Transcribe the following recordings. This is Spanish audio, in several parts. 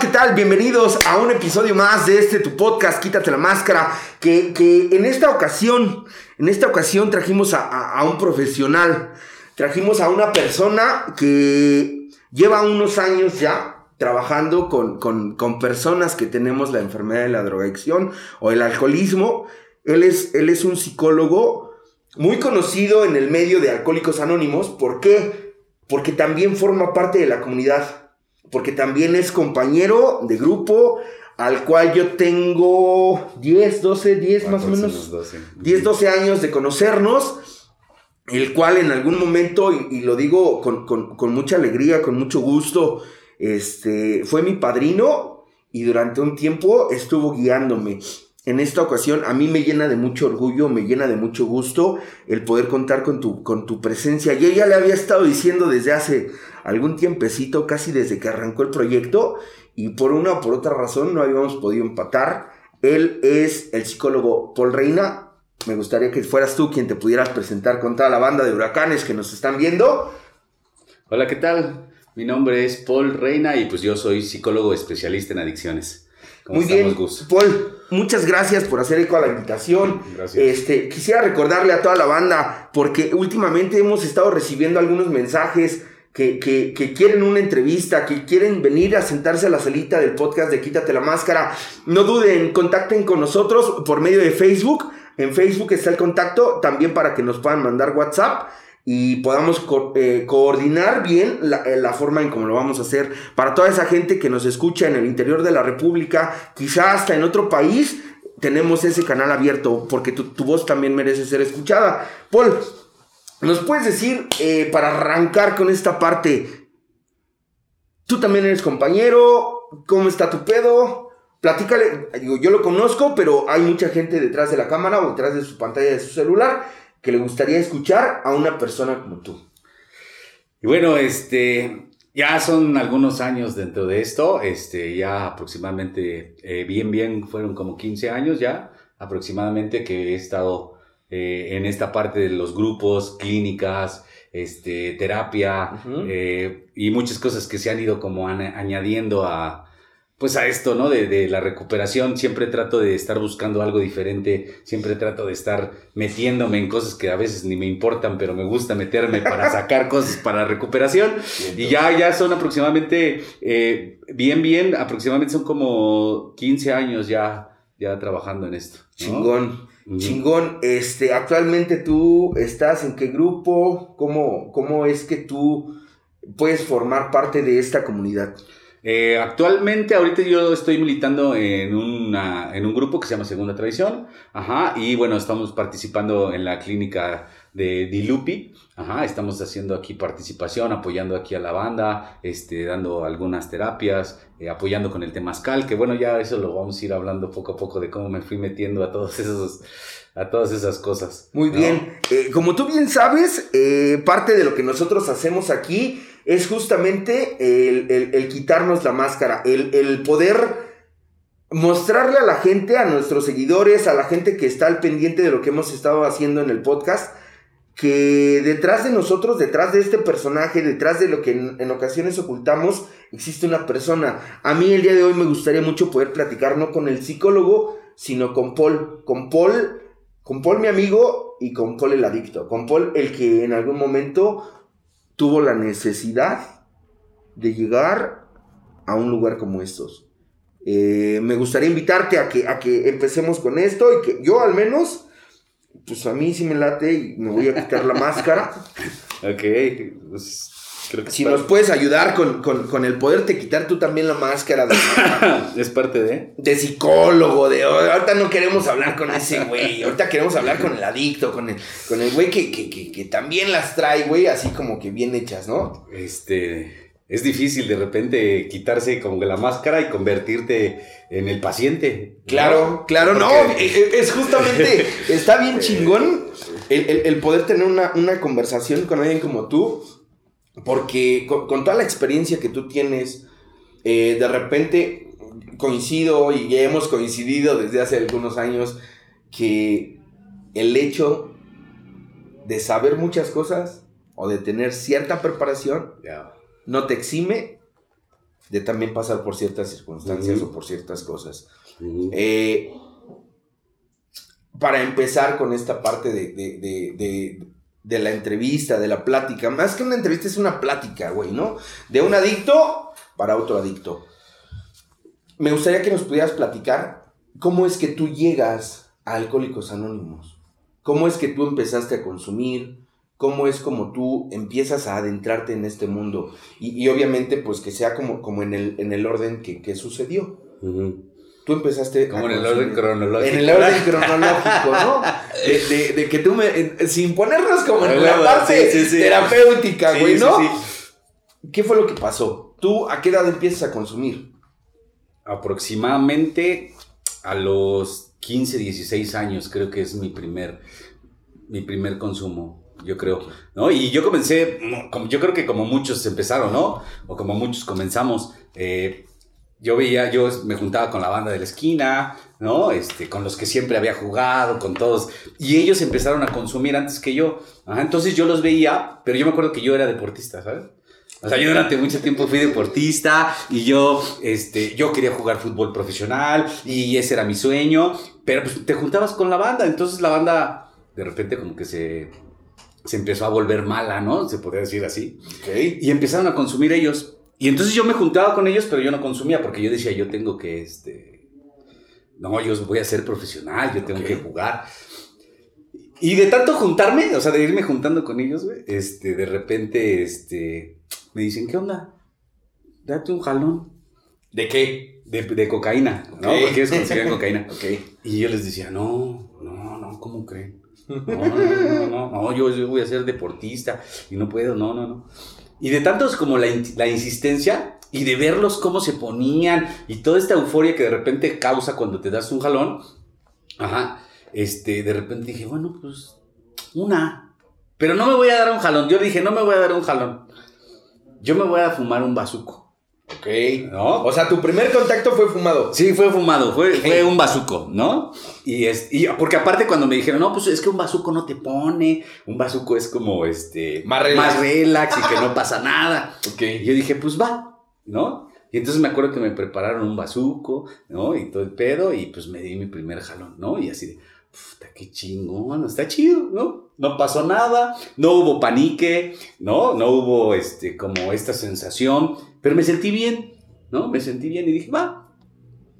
¿qué tal? Bienvenidos a un episodio más de este tu podcast, Quítate la Máscara, que, que en esta ocasión, en esta ocasión trajimos a, a- a un profesional, trajimos a una persona que lleva unos años ya trabajando con, con, con personas que tenemos la enfermedad de la drogadicción o el alcoholismo. Él es, él es un psicólogo muy conocido en el medio de Alcohólicos Anónimos. ¿Por qué? Porque también forma parte de la comunidad porque también es compañero de grupo al cual yo tengo 10, 12, 10 más o menos, 10, 12 años de conocernos, el cual en algún momento, y, y lo digo con, con- con mucha alegría, con mucho gusto, este, fue mi padrino y durante un tiempo estuvo guiándome. En esta ocasión a mí me llena de mucho orgullo, me llena de mucho gusto el poder contar con tu, con tu presencia. Y ella le había estado diciendo desde hace algún tiempecito, casi desde que arrancó el proyecto, y por una o por otra razón no habíamos podido empatar. Él es el psicólogo Paul Reina. Me gustaría que fueras tú quien te pudieras presentar con toda la banda de huracanes que nos están viendo. Hola, ¿qué tal? Mi nombre es Paul Reina y pues yo soy psicólogo especialista en adicciones. ¿Cómo Muy bien, Gus? Paul, muchas gracias por hacer eco a la invitación. Gracias. Este, quisiera recordarle a toda la banda, porque últimamente hemos estado recibiendo algunos mensajes que, quieren una entrevista, que quieren venir a sentarse a la salita del podcast de Quítate la Máscara. No duden, contacten con nosotros por medio de Facebook. En Facebook está el contacto, también para que nos puedan mandar WhatsApp y podamos eh, coordinar bien la, eh, la forma en cómo lo vamos a hacer. Para toda esa gente que nos escucha en el interior de la República, quizá hasta en otro país, tenemos ese canal abierto porque tu voz también merece ser escuchada. Paul, ¿nos puedes decir, eh, para arrancar con esta parte, tú también eres compañero, ¿cómo está tu pedo? Platícale, yo lo conozco, pero hay mucha gente detrás de la cámara o detrás de su pantalla de su celular que le gustaría escuchar a una persona como tú. Y bueno, este, ya son algunos años dentro de esto, este, ya aproximadamente, eh, bien, bien, fueron como 15 años ya, aproximadamente que he estado eh, en esta parte de los grupos, clínicas, este, terapia, eh, y muchas cosas que se han ido como añadiendo a, pues a esto, ¿no? De, de la recuperación, siempre trato de estar buscando algo diferente, siempre trato de estar metiéndome en cosas que a veces ni me importan, pero me gusta meterme para sacar cosas para recuperación. Y ya, ya son aproximadamente, eh, bien, bien, aproximadamente son como 15 años ya, ya trabajando en esto. ¿no? Chingón. Chingón, este, actualmente tú estás en qué grupo, cómo, cómo es que tú puedes formar parte de esta comunidad. Eh, actualmente, ahorita yo estoy militando en, una, en un grupo que se llama Segunda Tradición, ajá, y bueno, estamos participando en la clínica de Dilupi, ajá, estamos haciendo aquí participación, apoyando aquí a la banda, este, dando algunas terapias, eh, apoyando con el temazcal, que bueno, ya eso lo vamos a ir hablando poco a poco de cómo me fui metiendo a todos esos, a todas esas cosas. Muy ¿no? bien, Eh, como tú bien sabes, eh, parte de lo que nosotros hacemos aquí es justamente el, el- el quitarnos la máscara, el, el poder mostrarle a la gente, a nuestros seguidores, a la gente que está al pendiente de lo que hemos estado haciendo en el podcast, que detrás de nosotros, detrás de este personaje, detrás de lo que en, ocasiones ocultamos, existe una persona. A mí el día de hoy me gustaría mucho poder platicar no con el psicólogo, sino con Paul, con Paul, con Paul mi amigo y con Paul el adicto, con Paul el que en algún momento tuvo la necesidad de llegar a un lugar como estos. Eh, me gustaría invitarte a que, a que empecemos con esto y que yo al menos, pues a mí sí me late y me voy a quitar la máscara. Ok, pues, creo que Si nos parte- puedes ayudar con, con, con el poderte quitar tú también la máscara de, es parte de... de psicólogo, de "Oh, ahorita no queremos hablar con ese güey, ahorita queremos hablar con el adicto, con el, con el güey que, que, que, que también las trae, güey, así como que bien hechas, ¿no? Este, es difícil de repente quitarse como la máscara y convertirte en el paciente. ¿no? Claro, claro, no, e- e- es justamente, está bien chingón el, el- el poder tener una, una conversación con alguien como tú, porque con, con toda la experiencia que tú tienes, eh, de repente coincido y hemos coincidido desde hace algunos años que el hecho de saber muchas cosas o de tener cierta preparación Ya. No te exime de también pasar por ciertas circunstancias o por ciertas cosas. Eh, para empezar con esta parte de, de- de- de- de la entrevista, de la plática, más que una entrevista es una plática, güey, ¿no? De un adicto para otro adicto. Me gustaría que nos pudieras platicar cómo es que tú llegas a Alcohólicos Anónimos. ¿Cómo es que tú empezaste a consumir? ¿Cómo es como tú empiezas a adentrarte en este mundo? Y, y obviamente, pues que sea como, como en, el, en el orden que, que sucedió. Tú empezaste Como en el orden cronológico. En el orden cronológico, ¿no? De, de- de que tú me. en- sin ponernos como en Ah, la parte sí, sí, sí. terapéutica, güey, ¿no? sí. ¿Qué fue lo que pasó? ¿Tú a qué edad empiezas a consumir? Aproximadamente a los 15, 16 años creo que es mi primer, mi primer consumo, yo creo, ¿no? Y yo comencé, mm, yo creo que como muchos empezaron, ¿no? O como muchos comenzamos, eh, yo veía, yo me juntaba con la banda de la esquina, ¿no? Este, con los que siempre había jugado, con todos, y ellos empezaron a consumir antes que yo, Ajá, entonces yo los veía, pero yo me acuerdo que yo era deportista, ¿sabes? O sea, yo durante mucho tiempo fui deportista y yo, este, yo quería jugar fútbol profesional y ese era mi sueño, pero pues te juntabas con la banda, entonces la banda de repente como que se, se empezó a volver mala, ¿no? Se podría decir así. Ok. Y empezaron a consumir ellos. Y entonces yo me juntaba con ellos, pero yo no consumía porque yo decía, yo tengo que, este, no, yo voy a ser profesional, yo tengo que jugar. Y de tanto juntarme, o sea, de irme juntando con ellos, güey, este, de repente, este, me dicen, ¿qué onda? Date un jalón ¿De qué? de, de cocaína, ¿no? Ok. Porque ellos consumían cocaína. Y yo les decía, no, no, no, ¿cómo creen? No, no, no, no, yo, voy a ser deportista y no puedo, no, no, no. Y de tantos como la, la insistencia y de verlos cómo se ponían y toda esta euforia que de repente causa cuando te das un jalón, ajá, este, de repente dije, bueno, pues una. Pero no me voy a dar un jalón. Yo dije, no me voy a dar un jalón. Yo me voy a fumar un bazuco. Ok. ¿No? O sea, tu primer contacto fue fumado. Sí, fue fumado, fue, fue un bazuco, ¿no? Y, es, y porque aparte cuando me dijeron, no, pues es que un bazuco no te pone, un bazuco es como este Más relax. relax y que no pasa nada. Ok. Y yo dije, pues va, ¿no? Y entonces me acuerdo que me prepararon un bazuco, ¿no? Y todo el pedo, y pues me di mi primer jalón, ¿no? Y así de, puta, qué chingón, está chido, ¿no? No pasó nada, no hubo panique, ¿no? No hubo, este, como esta sensación, pero me sentí bien, ¿no? Me sentí bien y dije, va.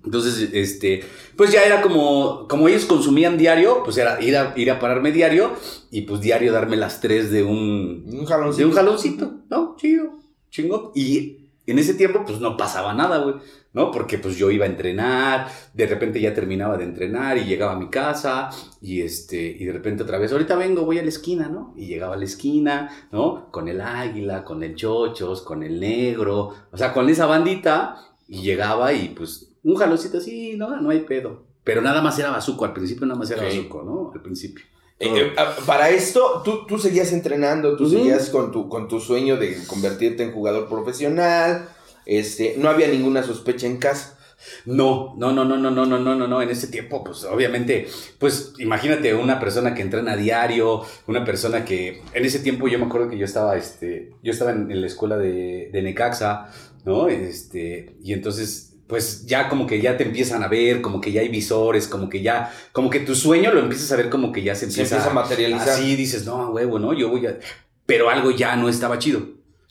Entonces, este, pues ya era como, como ellos consumían diario, pues era ir a, ir a pararme diario y pues diario darme las tres de un, Un jalón. de un jaloncito, ¿no? Chido, chingón. Y en ese tiempo, pues no pasaba nada, güey, ¿no? Porque pues yo iba a entrenar, de repente ya terminaba de entrenar y llegaba a mi casa y este, y de repente otra vez, ahorita vengo, voy a la esquina, ¿no? Y llegaba a la esquina, ¿no? Con el águila, con el chochos, con el negro, o sea, con esa bandita y llegaba y pues un jaloncito así, no, no hay pedo. Pero nada más era bazuco, al principio nada más era Ok. bazuco, ¿no? Al principio. Eh, eh, ah, para esto, tú, tú seguías entrenando, tú seguías con tu, con tu sueño de convertirte en jugador profesional. Este, no había ninguna sospecha en casa. No, no, no, no, no, no, no, no, no, no. En ese tiempo, pues obviamente, pues imagínate una persona que entrena a diario, una persona que en ese tiempo yo me acuerdo que yo estaba, este, yo estaba en, en la escuela de, de Necaxa, ¿no? Este, y entonces, pues ya como que ya te empiezan a ver, como que ya hay visores, como que ya, como que tu sueño lo empiezas a ver como que ya se Se empieza, empieza a materializar. Así dices, no, huevo, ¿no? Yo voy a, pero algo ya no estaba chido.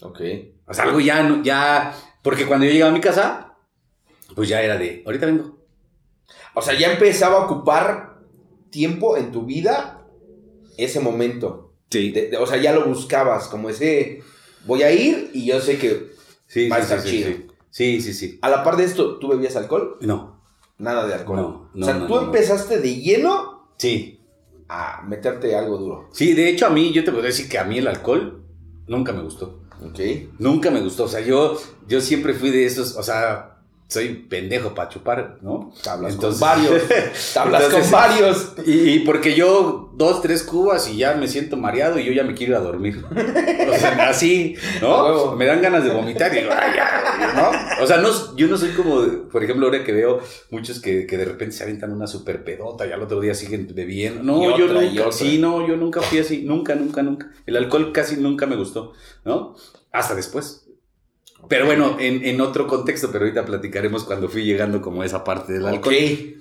Ok. O sea, algo ya, ya, porque cuando yo llegaba a mi casa, pues ya era de, ahorita vengo. O sea, ya empezaba a ocupar tiempo en tu vida ese momento. Sí. De- de- o sea, ya lo buscabas, como ese, voy a ir y yo sé que Sí, Va a estar sí, chido. sí, sí, sí, a la par de esto, ¿tú bebías alcohol? No, Nada de alcohol. No, no, o sea, no, tú no, empezaste de lleno sí. a meterte algo duro. Sí, de hecho a mí, yo te podría decir que a mí el alcohol nunca me gustó. Ok. Nunca me gustó. O sea, yo, yo siempre fui de esos, o sea, soy pendejo para chupar, ¿no? Tablas Entonces- con varios. Tablas Entonces- con varios. Y, y porque yo dos, tres cubas y ya me siento mareado y yo ya me quiero ir a dormir. O sea, así, ¿no? Me dan ganas de vomitar y digo, ay, ya, ¿no? O sea, no, yo no soy como, por ejemplo, ahora que veo muchos que, que de repente se aventan una super pedota y al otro día siguen bebiendo. No, Y yo otra, nunca, sí, no, yo nunca fui así, nunca, nunca, nunca. El alcohol casi nunca me gustó, ¿no? Hasta después. Pero bueno, en, en otro contexto, pero ahorita platicaremos cuando fui llegando como esa parte del alcohol. Ok.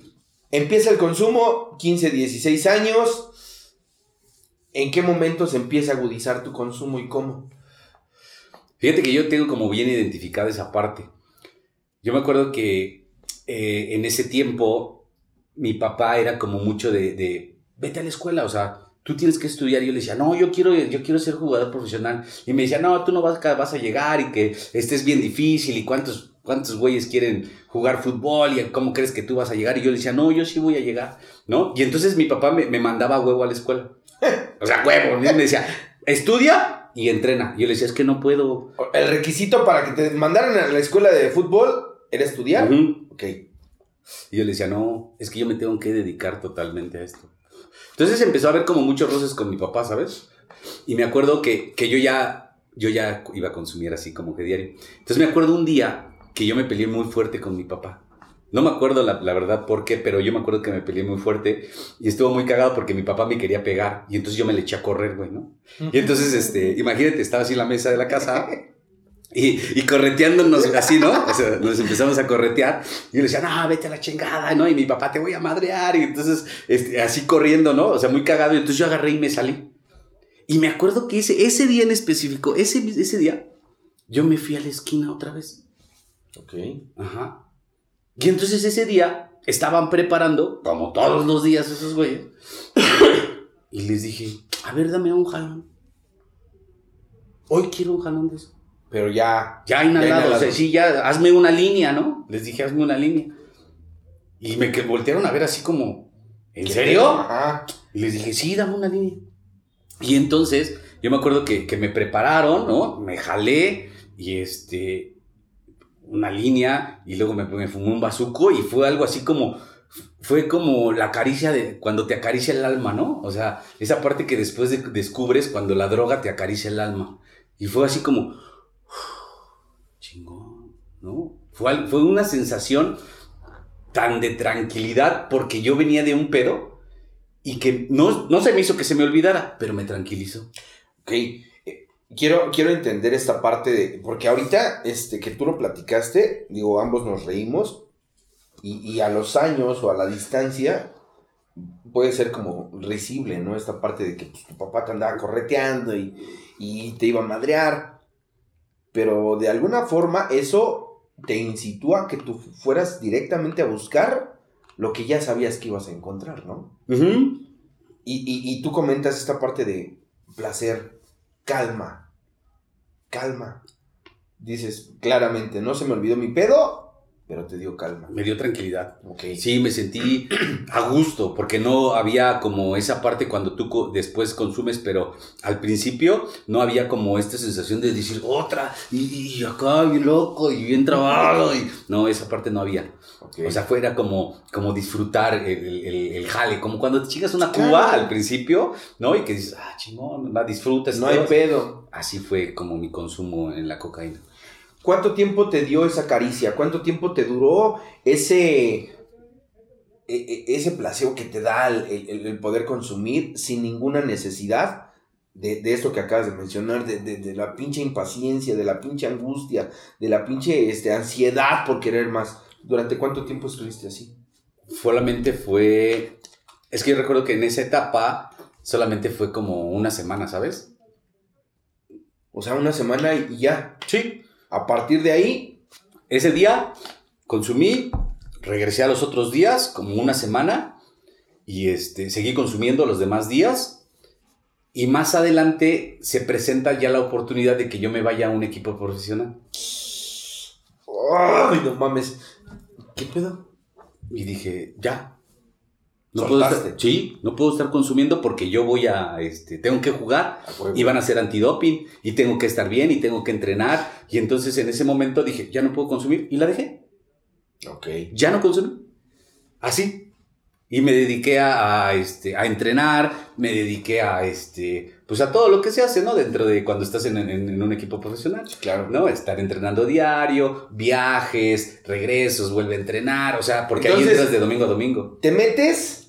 Empieza el consumo, 15, 16 años. ¿En qué momento se empieza a agudizar tu consumo y cómo? Fíjate que yo tengo como bien identificada esa parte. Yo me acuerdo que eh, en ese tiempo mi papá era como mucho de, de, vete a la escuela, o sea, tú tienes que estudiar. Y yo le decía, no, yo quiero, yo quiero ser jugador profesional. Y me decía, no, tú no vas, vas a llegar y que este es bien difícil y cuántos, cuántos güeyes quieren jugar fútbol y cómo crees que tú vas a llegar. Y yo le decía, no, yo sí voy a llegar, ¿no? Y entonces mi papá me, me mandaba huevo a la escuela. O sea, huevo. Y me decía, estudia y entrena. Yo le decía, es que no puedo. El requisito para que te mandaran a la escuela de fútbol era estudiar. Ok. Y yo le decía, no, es que yo me tengo que dedicar totalmente a esto. Entonces empezó a haber como muchos roces con mi papá, ¿sabes? Y me acuerdo que, que yo ya yo ya iba a consumir así como que diario. Entonces me acuerdo un día que yo me peleé muy fuerte con mi papá. No me acuerdo la, la, verdad por qué, pero yo me acuerdo que me peleé muy fuerte y estuvo muy cagado porque mi papá me quería pegar y entonces yo me le eché a correr, güey, ¿no? Y entonces, este, imagínate, estaba así en la mesa de la casa y, y correteándonos así, ¿no? O sea, nos empezamos a corretear y yo le decía, no, vete a la chingada, ¿no? Y mi papá, te voy a madrear y entonces, este, así corriendo, ¿no? O sea, muy cagado y entonces yo agarré y me salí. Y me acuerdo que ese, ese día en específico, ese, ese día, yo me fui a la esquina otra vez. Ok. Ajá. Y entonces ese día estaban preparando, como todos los días esos güeyes, y les dije, a ver, dame un jalón. Hoy quiero un jalón de eso. Pero ya. Ya inhalado, inhalado. o sea, sí, ya, hazme una línea, ¿no? Les dije, hazme una línea. Y me que voltearon a ver así como, ¿en ¿Qué serio? Ajá. Y les dije, sí, dame una línea. Y entonces, yo me acuerdo que, que me prepararon, ¿no? Me jalé y este, una línea y luego me, me fumé un bazuco y fue algo así como, fue como la caricia de, cuando te acaricia el alma, ¿no? O sea, esa parte que después de- descubres cuando la droga te acaricia el alma. Y fue así como, ¿no? Fue, una sensación tan de tranquilidad porque yo venía de un pedo y que no, no se me hizo que se me olvidara, pero me tranquilizó. Ok. Eh, Quiero, quiero entender esta parte de. Porque ahorita, este, que tú lo platicaste, digo, ambos nos reímos. Y, y a los años o a la distancia. Puede ser como risible, ¿no? Esta parte de que pues, tu papá te andaba correteando y, y te iba a madrear. Pero de alguna forma eso te incitó a que tú fueras directamente a buscar lo que ya sabías que ibas a encontrar, ¿no? Y, y- y tú comentas esta parte de placer, calma, calma. Dices claramente, no se me olvidó mi pedo, pero te dio calma. Me dio tranquilidad. Ok. Sí, me sentí a gusto, porque no había como esa parte cuando tú después consumes, pero al principio no había como esta sensación de decir otra, y, y acá bien loco, y bien trabado, y no, esa parte no había. ok. O sea, fuera como, como disfrutar el, el- el- jale, como cuando te chingas una Claro. cuba al principio, ¿no? Y que dices, ah, chingón, la disfrutas. no hay pedo. Así fue como mi consumo en la cocaína. ¿Cuánto tiempo te dio esa caricia? ¿Cuánto tiempo te duró ese, e- e- ese placebo que te da el, el- el poder consumir sin ninguna necesidad de, de esto que acabas de mencionar, de, de- de la pinche impaciencia, de la pinche angustia, de la pinche este, ansiedad por querer más? ¿Durante cuánto tiempo estuviste así? Solamente fue. Es que yo recuerdo que en esa etapa solamente fue como una semana, ¿sabes? O sea, una semana y ya. Sí. A partir de ahí, Ese día consumí, regresé a los otros días, como una semana, y este, seguí consumiendo los demás días. Y más adelante se presenta ya la oportunidad de que yo me vaya a un equipo profesional. ¡ay, no mames! ¿Qué pedo? Y dije, ya. No puedo estar, sí, no puedo estar consumiendo porque yo voy a, este, tengo que jugar A huevo. y van a hacer antidoping y tengo que estar bien y tengo que entrenar. Y entonces en ese momento dije, ya no puedo consumir y la dejé. Ok. Ya no consumí. Así. Y me dediqué a, a, este, a entrenar, me dediqué a, este, pues a todo lo que se hace, ¿no? Dentro de cuando estás en, en- en un equipo profesional. Claro. ¿no? Estar entrenando diario, viajes, regresos, vuelve a entrenar, o sea, porque ahí Entonces- entras de domingo a domingo. Te metes,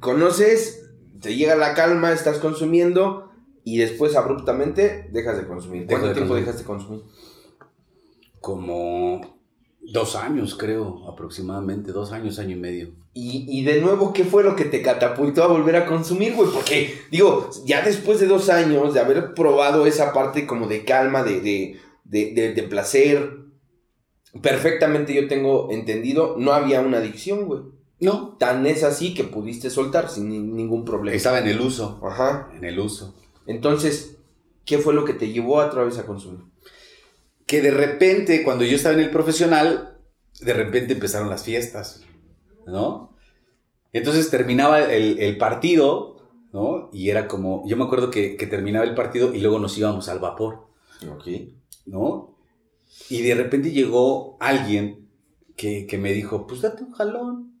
conoces, te llega la calma, estás consumiendo y después abruptamente dejas de consumir. ¿Cuánto de tiempo consumir. dejaste de consumir? Como dos años, creo, aproximadamente, dos años, año y medio. Y, y de nuevo, ¿qué fue lo que te catapultó a volver a consumir, güey? Porque, digo, ya después de dos años de haber probado esa parte como de calma, de, de, de, de- de placer, perfectamente yo tengo entendido, no había una adicción, güey. No, Tan es así que pudiste soltar sin ni- ningún problema. estaba en el uso, Ajá. en el uso. Entonces, ¿qué fue lo que te llevó otra vez a consumir? Que de repente, cuando yo estaba en el profesional, de repente empezaron las fiestas, ¿no? Entonces terminaba el, el partido, ¿no? Y era como, yo me acuerdo que, que terminaba el partido y luego nos íbamos al vapor. Ok. ¿no? Y de repente llegó alguien que, que me dijo, pues date un jalón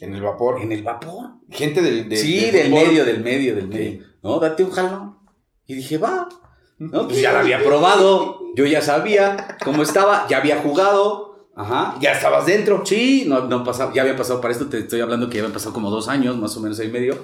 En el vapor. en el vapor. Gente del, de- sí, del medio, del medio, del medio. No, date un jalón. Y dije, va. No, pues ya lo había probado. Yo ya sabía cómo estaba, ya había jugado. Ajá. Ya estabas dentro. Sí, no, no pasaba, ya había pasado para esto, te estoy hablando que ya habían pasado como dos años, más o menos ahí medio.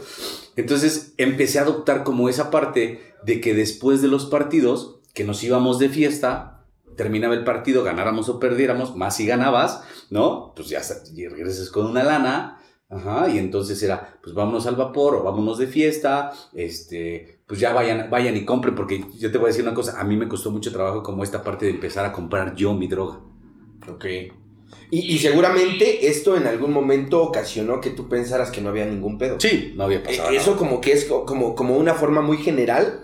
Entonces empecé a adoptar como esa parte de que después de los partidos, que nos íbamos de fiesta, terminaba el partido, ganáramos o perdiéramos, más si ganabas, ¿no? Pues ya regresas con una lana, ajá, y entonces era, pues vámonos al vapor o vámonos de fiesta, este, pues ya vayan, vayan y compren, porque yo te voy a decir una cosa, a mí me costó mucho trabajo como esta parte de empezar a comprar yo mi droga. Ok. Y, y seguramente esto en algún momento ocasionó que tú pensaras que no había ningún pedo. Sí, no había Eh, pasado. Eso nada. como que es co- como, como una forma muy general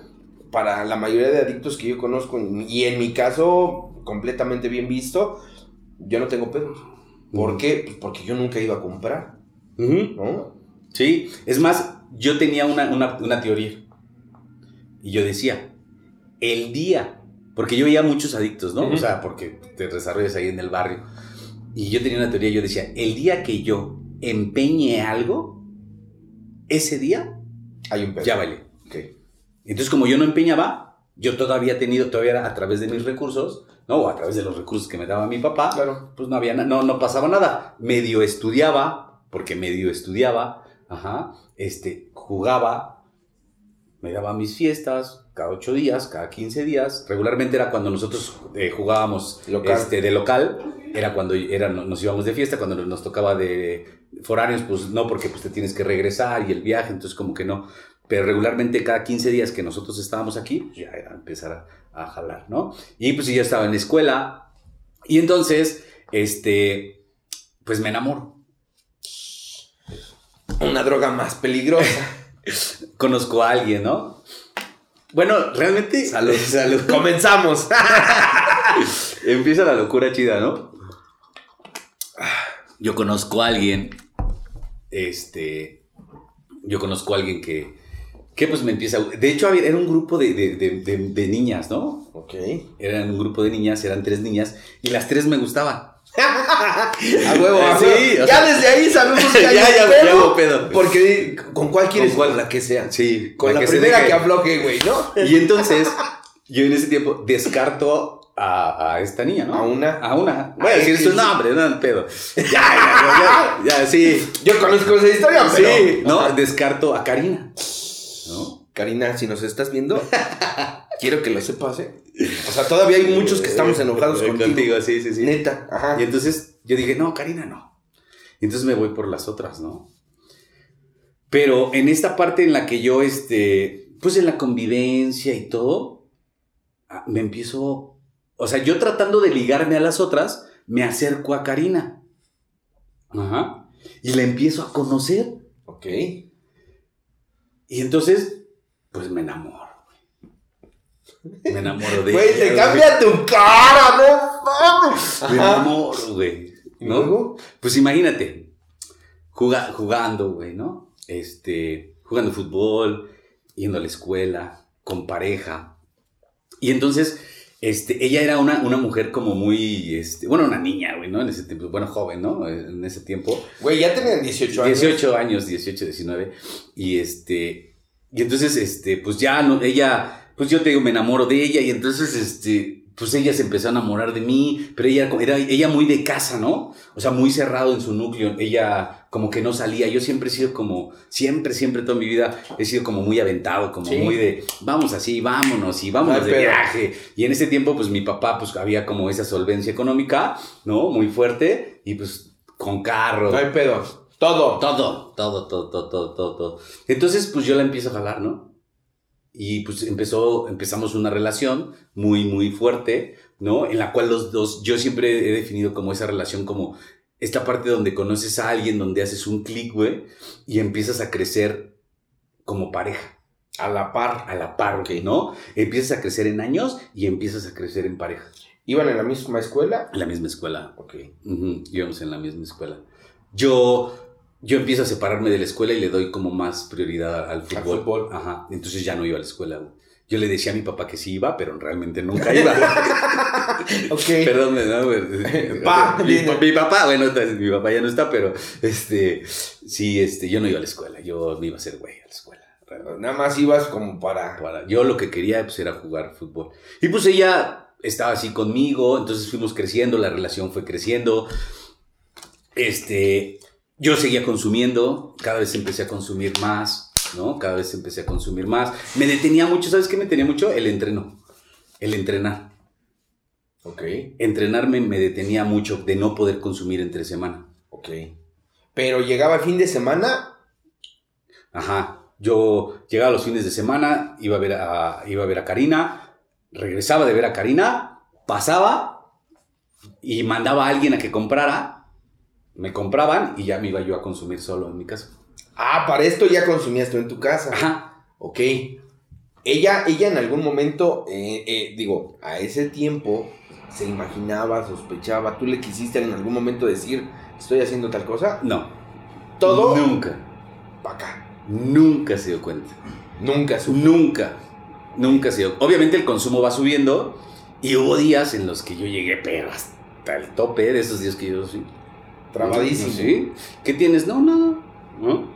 para la mayoría de adictos que yo conozco y en mi caso completamente bien visto, yo no tengo pedos. ¿Por Ujú. qué? Pues porque yo nunca iba a comprar, Sí, es más, yo tenía una, una- una teoría. Y yo decía, el día, porque yo veía muchos adictos, ¿no? Ujú. O sea, porque te desarrollas ahí en el barrio. Y yo tenía una teoría, yo decía, el día que yo empeñe algo, ese día Hay un ya vale. Ok. Entonces, como yo no empeñaba, yo todavía he tenido, todavía a través de mis recursos, ¿no? O a través de los recursos que me daba mi papá, Claro. pues no había no, no pasaba nada. Medio estudiaba, porque medio estudiaba, ajá, este, jugaba, me daba mis fiestas cada ocho días, cada 15 días. Regularmente era cuando nosotros eh, jugábamos Local. Este, de local, era cuando era, no- nos íbamos de fiesta, cuando nos tocaba de foráneos, pues no, porque pues te tienes que regresar y el viaje, entonces como que no. Pero regularmente cada 15 días que nosotros estábamos aquí, pues, ya era empezar a, a jalar, ¿no? Y pues yo estaba en la escuela, y entonces, este, pues me enamoro. Una droga más peligrosa. Conozco a alguien, ¿no? Bueno, realmente... Salud. Salud. Comenzamos. Empieza la locura chida, ¿no? Yo conozco a alguien, este, yo conozco a alguien que, que pues me empieza, de hecho era un grupo de, de- de- de- de niñas, ¿no? ok. Eran un grupo de niñas, eran tres niñas, y las tres me gustaban. A huevo, a huevo. Ya sea- desde ahí sabemos que hay Ya, ya, pedo, ya hubo pedo. Porque, ¿con cuál quieres? ¿Con cuál? La que sea. Sí. Con la, que se primera que afloje, güey, ¿no? Y entonces, yo en ese tiempo descarto a, a esta niña, ¿no? A una. A una. Voy a decir su nombre, no, pedo. Ya, ya, ya, ya, ya, sí. Yo conozco esa historia, pero... Sí, ¿no? Ajá. Descarto a Karina. ¿No? Karina, si nos estás viendo, quiero que lo sepas, ¿eh? O sea, todavía hay muchos que estamos enojados Eh, contigo. sí, sí, sí. Neta, ajá. Y entonces yo dije, no, Karina no. Y entonces me voy por las otras, ¿no? Pero en esta parte en la que yo, este, pues en la convivencia y todo, ah, me empiezo, o sea, yo tratando de ligarme a las otras, me acerco a Karina. Ajá. Y la empiezo a conocer. Ok. Y entonces, pues me enamoro. Güey. Me enamoro de Güey, ella, te cambia tu cara, no mames. Me enamoro, güey. ¿Y ¿no? luego? Pues imagínate, juga- jugando, güey, ¿no? Este, jugando fútbol, yendo a la escuela, con pareja. Y entonces, este, ella era una, una mujer como muy, este, bueno, una niña, güey, ¿no? En ese tiempo, bueno, joven, ¿no? En ese tiempo. Güey, ya tenían 18 años. 18 años, 18, 19. Y este, y entonces, este, pues ya, no, ella, pues yo te digo, me enamoro de ella y entonces, este, pues ella se empezó a enamorar de mí, pero ella era ella muy de casa, ¿no? O sea, muy cerrado en su núcleo. Ella como que no salía. Yo siempre he sido como, siempre, siempre toda mi vida he sido como muy aventado, como muy de, vamos así, vámonos y vámonos de viaje. Y en ese tiempo, pues mi papá, pues había como esa solvencia económica, ¿no? Muy fuerte y pues con carro. No hay pedo. Todo. Todo, todo, todo, todo, todo, todo. Entonces, pues yo la empiezo a jalar, ¿no? Y pues empezó, empezamos una relación muy, muy fuerte, ¿no? En la cual los dos, yo siempre he definido como esa relación como esta parte donde conoces a alguien, donde haces un clic, güey, y empiezas a crecer como pareja. A la par. A la par, ¿no? Empiezas a crecer en años y empiezas a crecer en pareja. ¿Iban en la misma escuela? En la misma escuela. Ok. Íbamos en la misma escuela. Yo yo empiezo a separarme de la escuela y le doy como más prioridad al fútbol. Al fútbol. Ajá. Entonces ya no iba a la escuela. Yo le decía a mi papá que sí iba, pero realmente nunca iba. ok. Perdón, ¿no? mi, mi, papá, bueno, mi papá ya no está, pero este, sí, este, yo no iba a la escuela. Yo me iba a hacer güey a la escuela. Nada más ibas como para... para... Yo lo que quería pues, era jugar fútbol. Y pues ella estaba así conmigo, entonces fuimos creciendo, la relación fue creciendo. Este, yo seguía consumiendo, cada vez empecé a consumir más, ¿no? Cada vez empecé a consumir más. Me detenía mucho, ¿sabes qué me detenía mucho? El entreno, el entrenar. Ok. Entrenarme me detenía mucho de no poder consumir entre semana. Ok. Pero llegaba el fin de semana. Ajá. Yo llegaba los fines de semana, iba a ver a, iba a, ver a Karina, regresaba de ver a Karina, pasaba y mandaba a alguien a que comprara me compraban y ya me iba yo a consumir solo en mi casa. Ah, para esto ya consumías tú en tu casa. Ajá. Ok. Ella, ella en algún momento, eh, eh, digo, a ese tiempo se imaginaba, sospechaba, tú le quisiste en algún momento decir, estoy haciendo tal cosa. No. Todo. Nunca. Para acá. Nunca se dio cuenta. Nunca Nunca. Nunca se dio. Obviamente el consumo va subiendo y hubo días en los que yo llegué, pero hasta el tope de esos días que yo Trabadísimo. ¿Sí? ¿Qué tienes? No, no, no.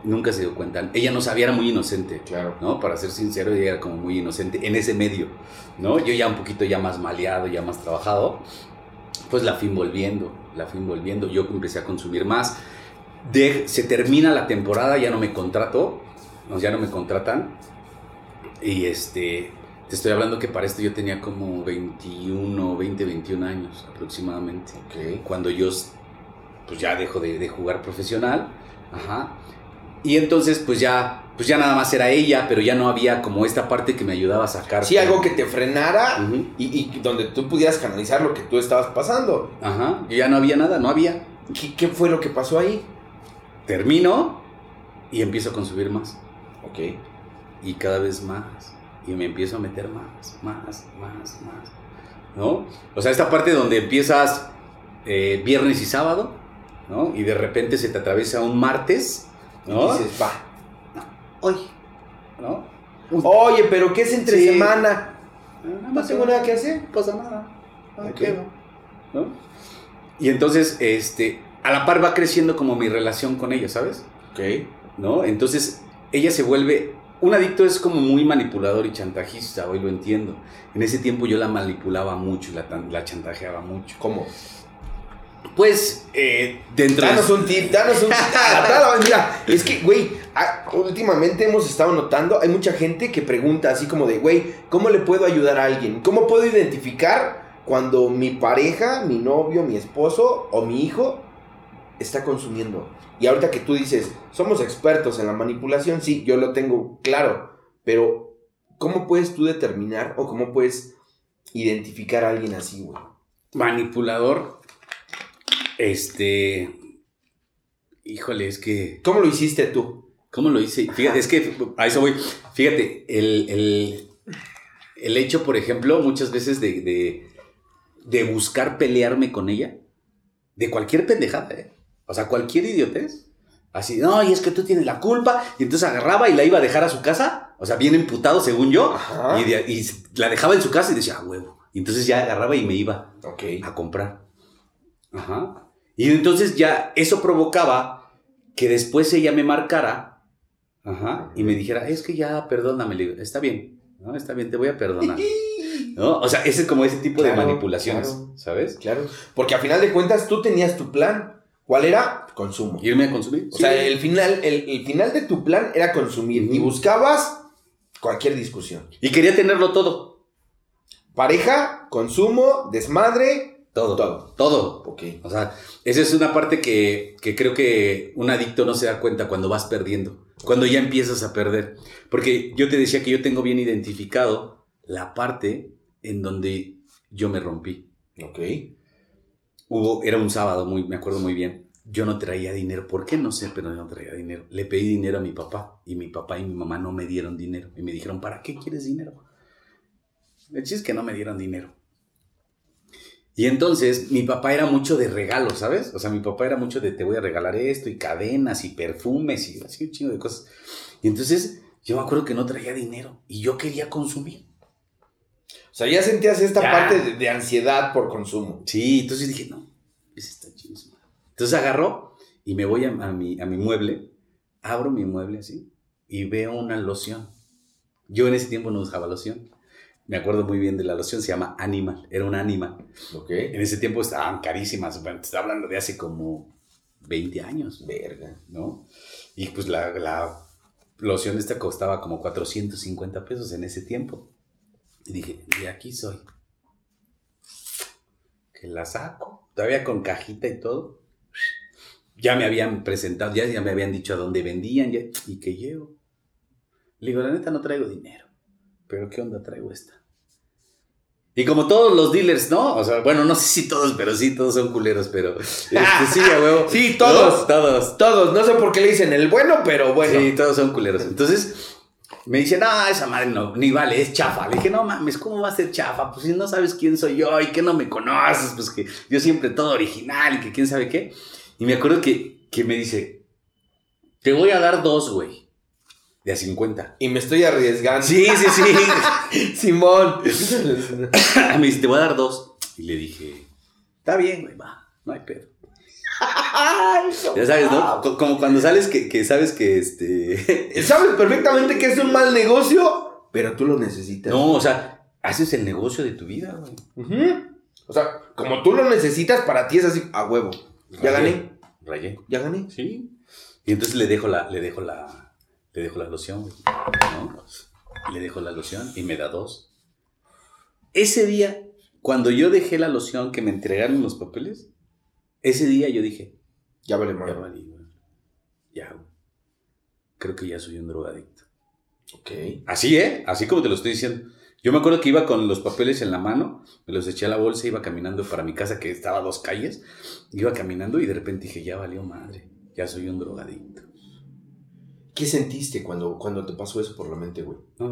Nunca se dio cuenta. Ella no sabía, era muy inocente. Claro. ¿No? Para ser sincero, ella era como muy inocente en ese medio. ¿No? Yo ya un poquito ya más maleado, ya más trabajado. Pues la fui envolviendo, la fui envolviendo. Yo empecé a consumir más. De, se termina la temporada, ya no me contrato. Ya no me contratan. Y este. Te estoy hablando que para esto yo tenía como 21, 20, 21 años aproximadamente. Okay. Cuando yo pues ya dejo de, jugar profesional. Ajá. Y entonces, pues ya, pues ya nada más era ella, pero ya no había como esta parte que me ayudaba a sacar. Sí, algo que te frenara y, donde tú pudieras canalizar lo que tú estabas pasando. Ajá. Y ya no había nada, no había. ¿Qué, ¿Qué, fue lo que pasó ahí? Termino y empiezo a consumir más. Ok. Y cada vez más. Y me empiezo a meter más, más, más, más. ¿No? O sea, esta parte donde empiezas eh, viernes y sábado ¿no? Y de repente se te atraviesa un martes, ¿no? Y dices, va. hoy, ¿no? Oye, pero ¿qué es entre semana? Ah, no tengo nada que hacer, no pasa nada. No quedo, ¿no? Y entonces, este, a la par va creciendo como mi relación con ella, ¿sabes? Ok. ¿No? Entonces, ella se vuelve un adicto es como muy manipulador y chantajista, hoy lo entiendo. En ese tiempo yo la manipulaba mucho, la, la chantajeaba mucho. ¿Cómo? Pues, eh, dentro Danos un tip, danos un tip. Mira, es que, güey, últimamente hemos estado notando, hay mucha gente que pregunta así como de, güey, ¿cómo le puedo ayudar a alguien? ¿Cómo puedo identificar cuando mi pareja, mi novio, mi esposo o mi hijo está consumiendo? Y ahorita que tú dices, somos expertos en la manipulación, sí, yo lo tengo claro, pero ¿cómo puedes tú determinar o cómo puedes identificar a alguien así, güey? Manipulador este. Híjole, es que. ¿Cómo lo hiciste tú? ¿Cómo lo hice? Fíjate, es que a eso voy. Fíjate, el, el, hecho, por ejemplo, muchas veces de, de, buscar pelearme con ella, de cualquier pendejada, ¿eh? O sea, cualquier idiotez. Así, no, y es que tú tienes la culpa. Y entonces agarraba y la iba a dejar a su casa. O sea, bien emputado, según yo. Y, y, la dejaba en su casa y decía, ah, huevo. Y entonces ya agarraba y me iba a comprar. Ajá. Y entonces ya eso provocaba que después ella me marcara y me dijera, es que ya, perdóname, está bien, ¿no? está bien, te voy a perdonar. ¿No? O sea, ese es como ese tipo Claro, de manipulaciones, claro. ¿sabes? Claro. Porque a final de cuentas tú tenías tu plan. ¿Cuál era? Consumo. Irme a consumir. O sea, el final, el, el final de tu plan era consumir. Y buscabas cualquier discusión. Y quería tenerlo todo. Pareja, consumo, desmadre, Todo. todo. Todo. Ok. O sea, esa es una parte que, que creo que un adicto no se da cuenta cuando vas perdiendo, cuando ya empiezas a perder. Porque yo te decía que yo tengo bien identificado la parte en donde yo me rompí. Ok. Hubo, era un sábado, muy, me acuerdo muy bien. Yo no traía dinero. ¿Por qué? No sé, pero no traía dinero. Le pedí dinero a mi papá y mi papá y mi mamá no me dieron dinero. Y me dijeron, ¿para qué quieres dinero? El chiste es que no me dieron dinero. Y entonces mi papá era mucho de regalos, ¿sabes? O sea, mi papá era mucho de te voy a regalar esto y cadenas y perfumes y así un chingo de cosas. Y entonces yo me acuerdo que no traía dinero y yo quería consumir. O sea, ya sentías esta Ya. parte de, de ansiedad por consumo. Sí, entonces dije, no, está chido. su madre. Entonces agarró y me voy a, a mi, a mi mueble, abro mi mueble así y veo una loción. Yo en ese tiempo no usaba loción. Me acuerdo muy bien de la loción, se llama Animal, era una Animal. Ok. En ese tiempo estaban carísimas, bueno, te estaba hablando de hace como 20 años, Verga. ¿no? Y pues la, la loción esta costaba como 450 pesos en ese tiempo. Y dije, de aquí soy. Que la saco, todavía con cajita y todo. Ya me habían presentado, ya, ya me habían dicho a dónde vendían ya- y que llego. Le digo, la neta no traigo dinero. Pero ¿qué onda traigo esta? Y como todos los dealers, ¿no? O sea, bueno, no sé si todos, pero sí, todos son culeros, pero... este, sí, a huevo. Sí, todos. Todos. Todos, no sé por qué le dicen el bueno, pero bueno. Sí, todos son culeros. Entonces, me dice, no, esa madre no, ni vale, es chafa. Le dije, no mames, ¿cómo va a ser chafa? Pues si no sabes quién soy yo y que no me conoces, pues que yo siempre todo original y que quién sabe qué. Y me acuerdo que, que me dice, te voy a dar dos, güey, de a 50. Y me estoy arriesgando. Sí, sí, sí. Simón. me dice, te voy a dar dos. Y le dije, está bien, güey, va, no hay pedo. Ya sabes, ¿no? Co- Como cuando sales que, que sabes que este... Sabes perfectamente que es un mal negocio, pero tú lo necesitas. No, o sea, haces el negocio de tu vida, güey. O sea, como tú lo necesitas, para ti es así, a huevo. Ya gané, Rayé. ya gané. Sí. Y entonces le dejo la, le dejo la, le dejo la loción. ¿no? Le dejo la loción y me da dos. Ese día, cuando yo dejé la loción que me entregaron los papeles, ese día yo dije, Ya vale ya más. valí, güey. Ya. Creo que ya soy un drogadicto. Ok. Así, ¿eh? Así como te lo estoy diciendo. Yo me acuerdo que iba con los papeles en la mano, me los eché a la bolsa, iba caminando para mi casa que estaba a dos calles, iba caminando y de repente dije, ya valió madre, ya soy un drogadicto. ¿Qué sentiste cuando, cuando te pasó eso por la mente, güey? No,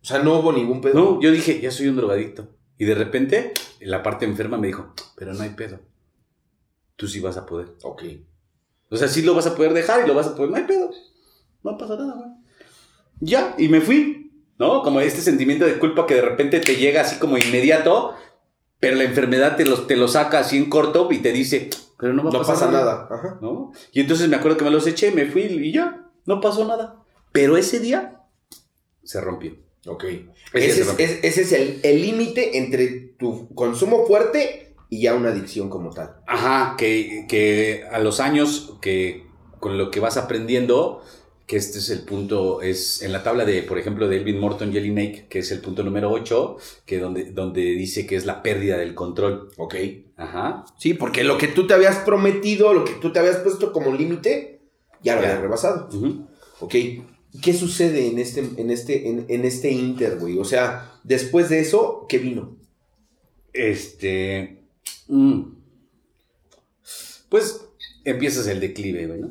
O sea, no hubo ningún pedo. no, yo dije, ya soy un drogadicto. Y de repente, la parte enferma me dijo, pero no hay pedo. Tú sí vas a poder. Ok. O sea, sí lo vas a poder dejar y lo vas a poder, no hay pedo. No pasa nada, güey. Ya, y me fui. ¿No? Como este sentimiento de culpa que de repente te llega así como inmediato, pero la enfermedad te lo, te lo saca así en corto y te dice, pero no va a No pasar pasa nada. Ajá. ¿No? Y entonces me acuerdo que me los eché, me fui y ya, no pasó nada. Pero ese día se rompió. Ok. Ese Ese se es, rompió. es- ese es el el límite entre tu consumo fuerte y ya una adicción como tal. Ajá, que, que a los años que con lo que vas aprendiendo, que este es el punto, es en la tabla de, por ejemplo, de Elvin Morton Jelinek, que es el punto número 8, que donde, donde dice que es la pérdida del control. Ok. Ajá. Sí, porque lo que tú te habías prometido, lo que tú te habías puesto como límite, ya lo Ya. habías rebasado. Ok. ¿Qué sucede en este, en este, en, en este inter, güey? O sea, después de eso, ¿qué vino? Este. mm. Pues empiezas el declive, güey, ¿no?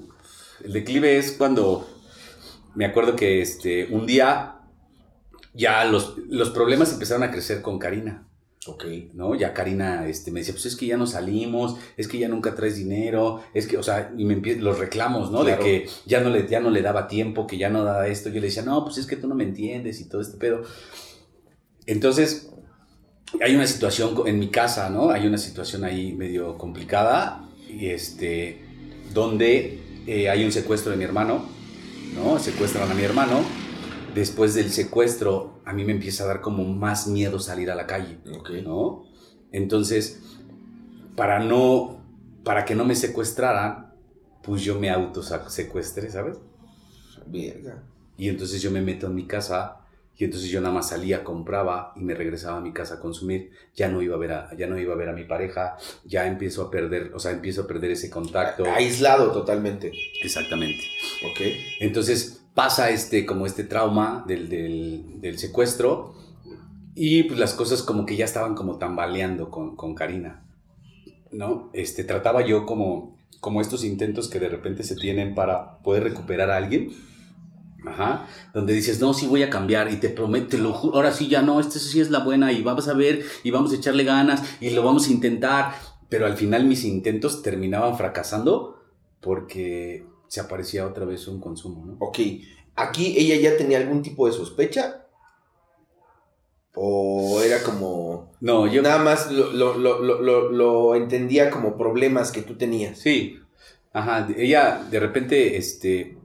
El declive es cuando. Me acuerdo que este, un día ya los, los problemas empezaron a crecer con Karina. Ok. ¿no? Ya Karina este, me decía, pues es que ya no salimos, es que ya nunca traes dinero, es que, o sea, y me los reclamos, ¿no? Claro. De que ya no, le, ya no le daba tiempo, que ya no daba esto. Yo le decía, no, pues es que tú no me entiendes y todo este pedo. Entonces, hay una situación en mi casa, ¿no? Hay una situación ahí medio complicada, y este, donde eh, hay un secuestro de mi hermano, ¿no? Secuestran a mi hermano después del secuestro, a mí me empieza a dar como más miedo salir a la calle, Ok. ¿no? Entonces, para no, para que no me secuestraran, pues yo me autosecuestré, ¿sabes? Verga. Y entonces yo me meto en mi casa y entonces yo nada más salía, compraba y me regresaba a mi casa a consumir. Ya no iba a ver a, ya no iba a ver a mi pareja, ya empiezo a perder, o sea, empiezo a perder ese contacto. Aislado totalmente. Exactamente. Ok. Entonces pasa este, como este trauma del, del, secuestro y pues las cosas como que ya estaban como tambaleando con, con Karina, ¿no? Este, trataba yo como, como estos intentos que de repente se tienen para poder recuperar a alguien. Ajá, donde dices, no, sí voy a cambiar y te prometo, lo juro, ahora sí ya no, esta sí es la buena y vamos a ver y vamos a echarle ganas y lo vamos a intentar, pero al final mis intentos terminaban fracasando porque se aparecía otra vez un consumo, ¿no? Ok. ¿Aquí ella ya tenía algún tipo de sospecha? ¿O era como... No, yo... Nada más lo, lo, lo, lo, lo entendía como problemas que tú tenías? Sí, ajá, ella de repente, este,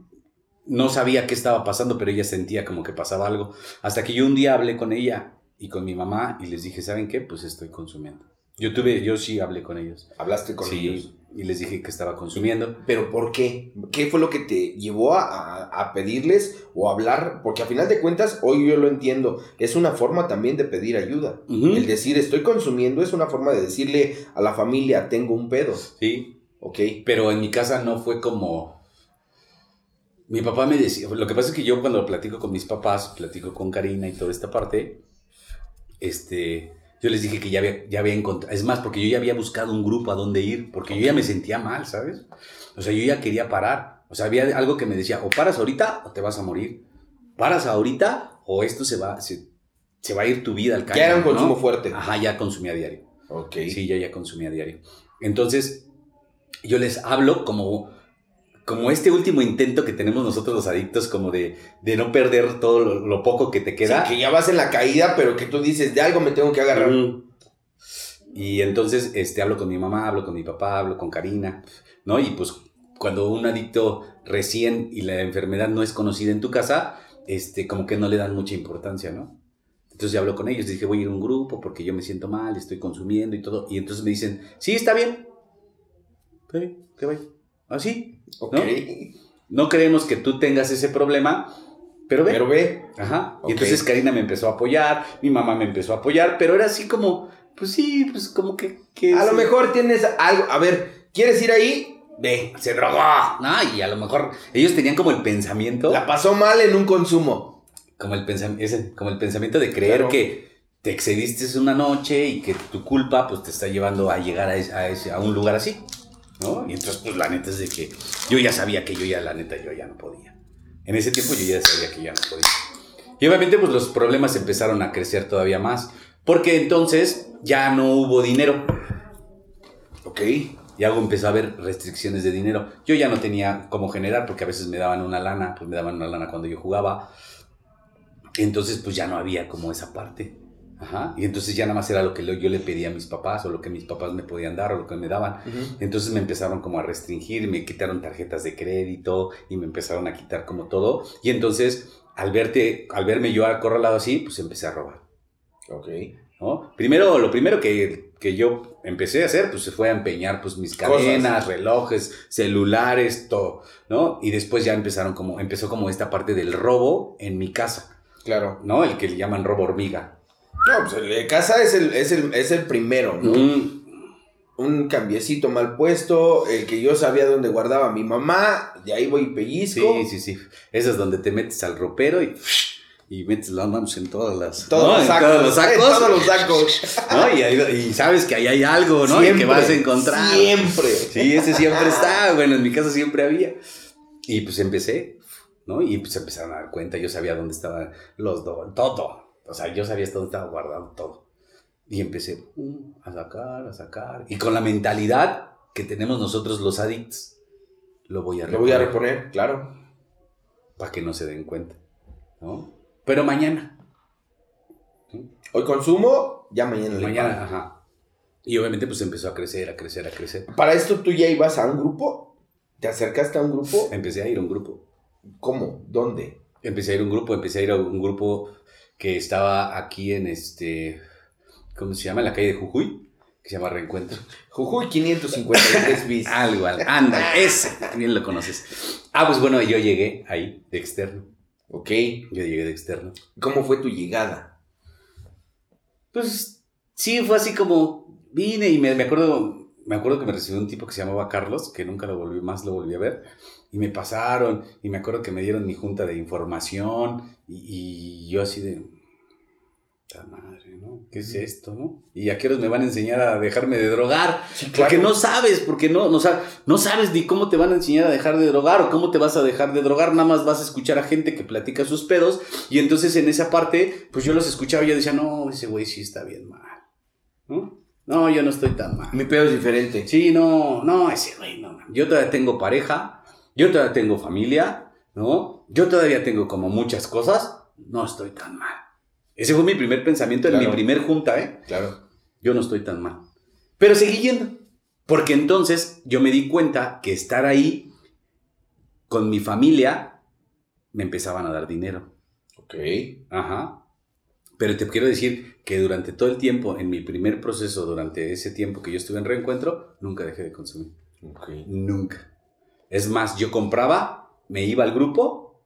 no sabía qué estaba pasando, pero ella sentía como que pasaba algo. Hasta que yo un día hablé con ella y con mi mamá y les dije, ¿saben qué? Pues estoy consumiendo. Yo tuve, yo sí hablé con ellos. Hablaste con sí, ellos. Y les dije que estaba consumiendo. ¿Pero por qué? ¿Qué fue lo que te llevó a, a- a pedirles o hablar? Porque a final de cuentas, hoy yo lo entiendo, es una forma también de pedir ayuda. El decir estoy consumiendo es una forma de decirle a la familia tengo un pedo, Sí, ¿ok? pero en mi casa no fue como... Mi papá me decía, lo que pasa es que yo cuando platico con mis papás, platico con Karina y toda esta parte, este, yo les dije que ya había, ya había encontrado, es más, porque yo ya había buscado un grupo a donde ir, porque yo ya me sentía mal, ¿sabes? O sea, yo ya quería parar, o sea, había algo que me decía, o paras ahorita o te vas a morir, paras ahorita o esto se va, se, se va a ir tu vida al caño. Ya era un consumo ¿no? fuerte. Ajá, ya consumía diario. Ok. Sí, ya, ya consumía diario. Entonces, yo les hablo como, como este último intento que tenemos nosotros los adictos, como de, de no perder todo lo, lo poco que te queda. Sí, que ya vas en la caída, pero que tú dices, de algo me tengo que agarrar. Mm. Y entonces este, hablo con mi mamá, hablo con mi papá, hablo con Karina, ¿no? Y pues cuando un adicto recién y la enfermedad no es conocida en tu casa, este, como que no le dan mucha importancia, ¿no? Entonces yo hablo con ellos, dije, voy a ir a un grupo porque yo me siento mal, estoy consumiendo y todo. Y entonces me dicen, sí, está bien. ¿Qué? ¿Qué va? ¿Así? Ok. ¿No? No creemos que tú tengas ese problema, pero ve. Pero ve, Ajá. Ok. Y entonces Karina me empezó a apoyar, mi mamá me empezó a apoyar, pero era así como, pues sí, pues como que... que a lo mejor tienes algo. A ver, ¿quieres ir ahí? Ve, se drogó. No, y a lo mejor ellos tenían como el pensamiento, La pasó mal en un consumo. como el, pensam- ese- como el pensamiento de creer Claro. que te excediste una noche y que tu culpa pues te está llevando a llegar a, ese- a, ese- a un lugar así, ¿no? Y entonces pues la neta es de que yo ya sabía que yo ya, la neta, yo ya no podía. En ese tiempo yo ya sabía que ya no podía. Y obviamente pues los problemas empezaron a crecer todavía más, porque entonces ya no hubo dinero. Ok. Y algo empezó a haber restricciones de dinero. Yo ya no tenía cómo generar porque a veces me daban una lana, pues me daban una lana cuando yo jugaba. Entonces pues ya no había como esa parte. Ajá. Y entonces ya nada más era lo que yo le pedía a mis papás o lo que mis papás me podían dar o lo que me daban. Entonces me empezaron como a restringir, me quitaron tarjetas de crédito y me empezaron a quitar como todo. Y entonces al verte, al verme yo acorralado así, pues empecé a robar. Ok. ¿no? Primero, lo primero que, que yo empecé a hacer, pues se fue a empeñar pues mis Cosas. cadenas, relojes, celulares, todo, ¿no? Y después ya empezaron como, empezó como esta parte del robo en mi casa, Claro. ¿no? El que le llaman robo hormiga. No, pues el de casa es el, es el, es el primero, ¿no? Mm, Un cambiecito mal puesto, el que yo sabía dónde guardaba mi mamá, de ahí voy y pellizco. sí, sí, sí. Esa es donde te metes al ropero y, y metes las manos en todas las... Todos, ¿no? los sacos, todos los en sacos. todos los sacos. ¿no? Y, ahí- y sabes que ahí hay algo, ¿no? y que vas a encontrar. Siempre. Sí, ese siempre está, bueno, en mi casa siempre había. Y pues empecé, ¿no? Y pues empezaron a dar cuenta, yo sabía dónde estaban los dos, todo. O sea, yo sabía dónde estaba guardado todo. Y empecé pum, a sacar, a sacar. Y con la mentalidad que tenemos nosotros los adictos, lo voy a Lo voy a reponer, claro. Para que no se den cuenta, ¿no? Pero mañana. Hoy consumo, ya mañana le Mañana, pago. ajá. Y obviamente pues empezó a crecer, a crecer, a crecer. Para esto tú ya ibas a un grupo. ¿Te acercaste a un grupo? Empecé a ir a un grupo. ¿Cómo? ¿Dónde? empecé a ir a un grupo, empecé a ir a un grupo que estaba aquí en este, ¿cómo se llama? En la calle de Jujuy, que se llama Reencuentro. Jujuy 553 bis. Algo, algo. anda, ese, bien lo conoces. Ah, pues bueno, yo llegué ahí, de externo. Ok. Yo llegué de externo. ¿Cómo fue tu llegada? Pues sí, fue así como vine y me, me acuerdo, me acuerdo que me recibió un tipo que se llamaba Carlos, que nunca lo volví más, lo volví a ver. Y me pasaron, y me acuerdo que me dieron mi junta de información, y, y yo así de, "Ta madre, ¿no? ¿Qué es esto, no? ¿Y a qué horas me van a enseñar a dejarme de drogar? Sí, Porque no sabes, porque no, no, no sabes ni cómo te van a enseñar a dejar de drogar o cómo te vas a dejar de drogar, nada más vas a escuchar a gente que platica sus pedos y entonces en esa parte, pues yo los escuchaba y yo decía, no, ese güey sí está bien mal, ¿no? No, yo no estoy tan mal. Mi pedo es diferente. Sí, no, no, ese güey, no. Yo todavía tengo pareja, yo todavía tengo familia, ¿no? Yo todavía tengo como muchas cosas, no estoy tan mal. Ese fue mi primer pensamiento en mi primer junta, ¿eh? Claro. yo no estoy tan mal. Pero seguí yendo. Porque entonces yo me di cuenta que estar ahí con mi familia me empezaban a dar dinero. Ok. Ajá. Pero te quiero decir que durante todo el tiempo, en mi primer proceso, durante ese tiempo que yo estuve en reencuentro, nunca dejé de consumir. Ok. Nunca. Es más, yo compraba, me iba al grupo,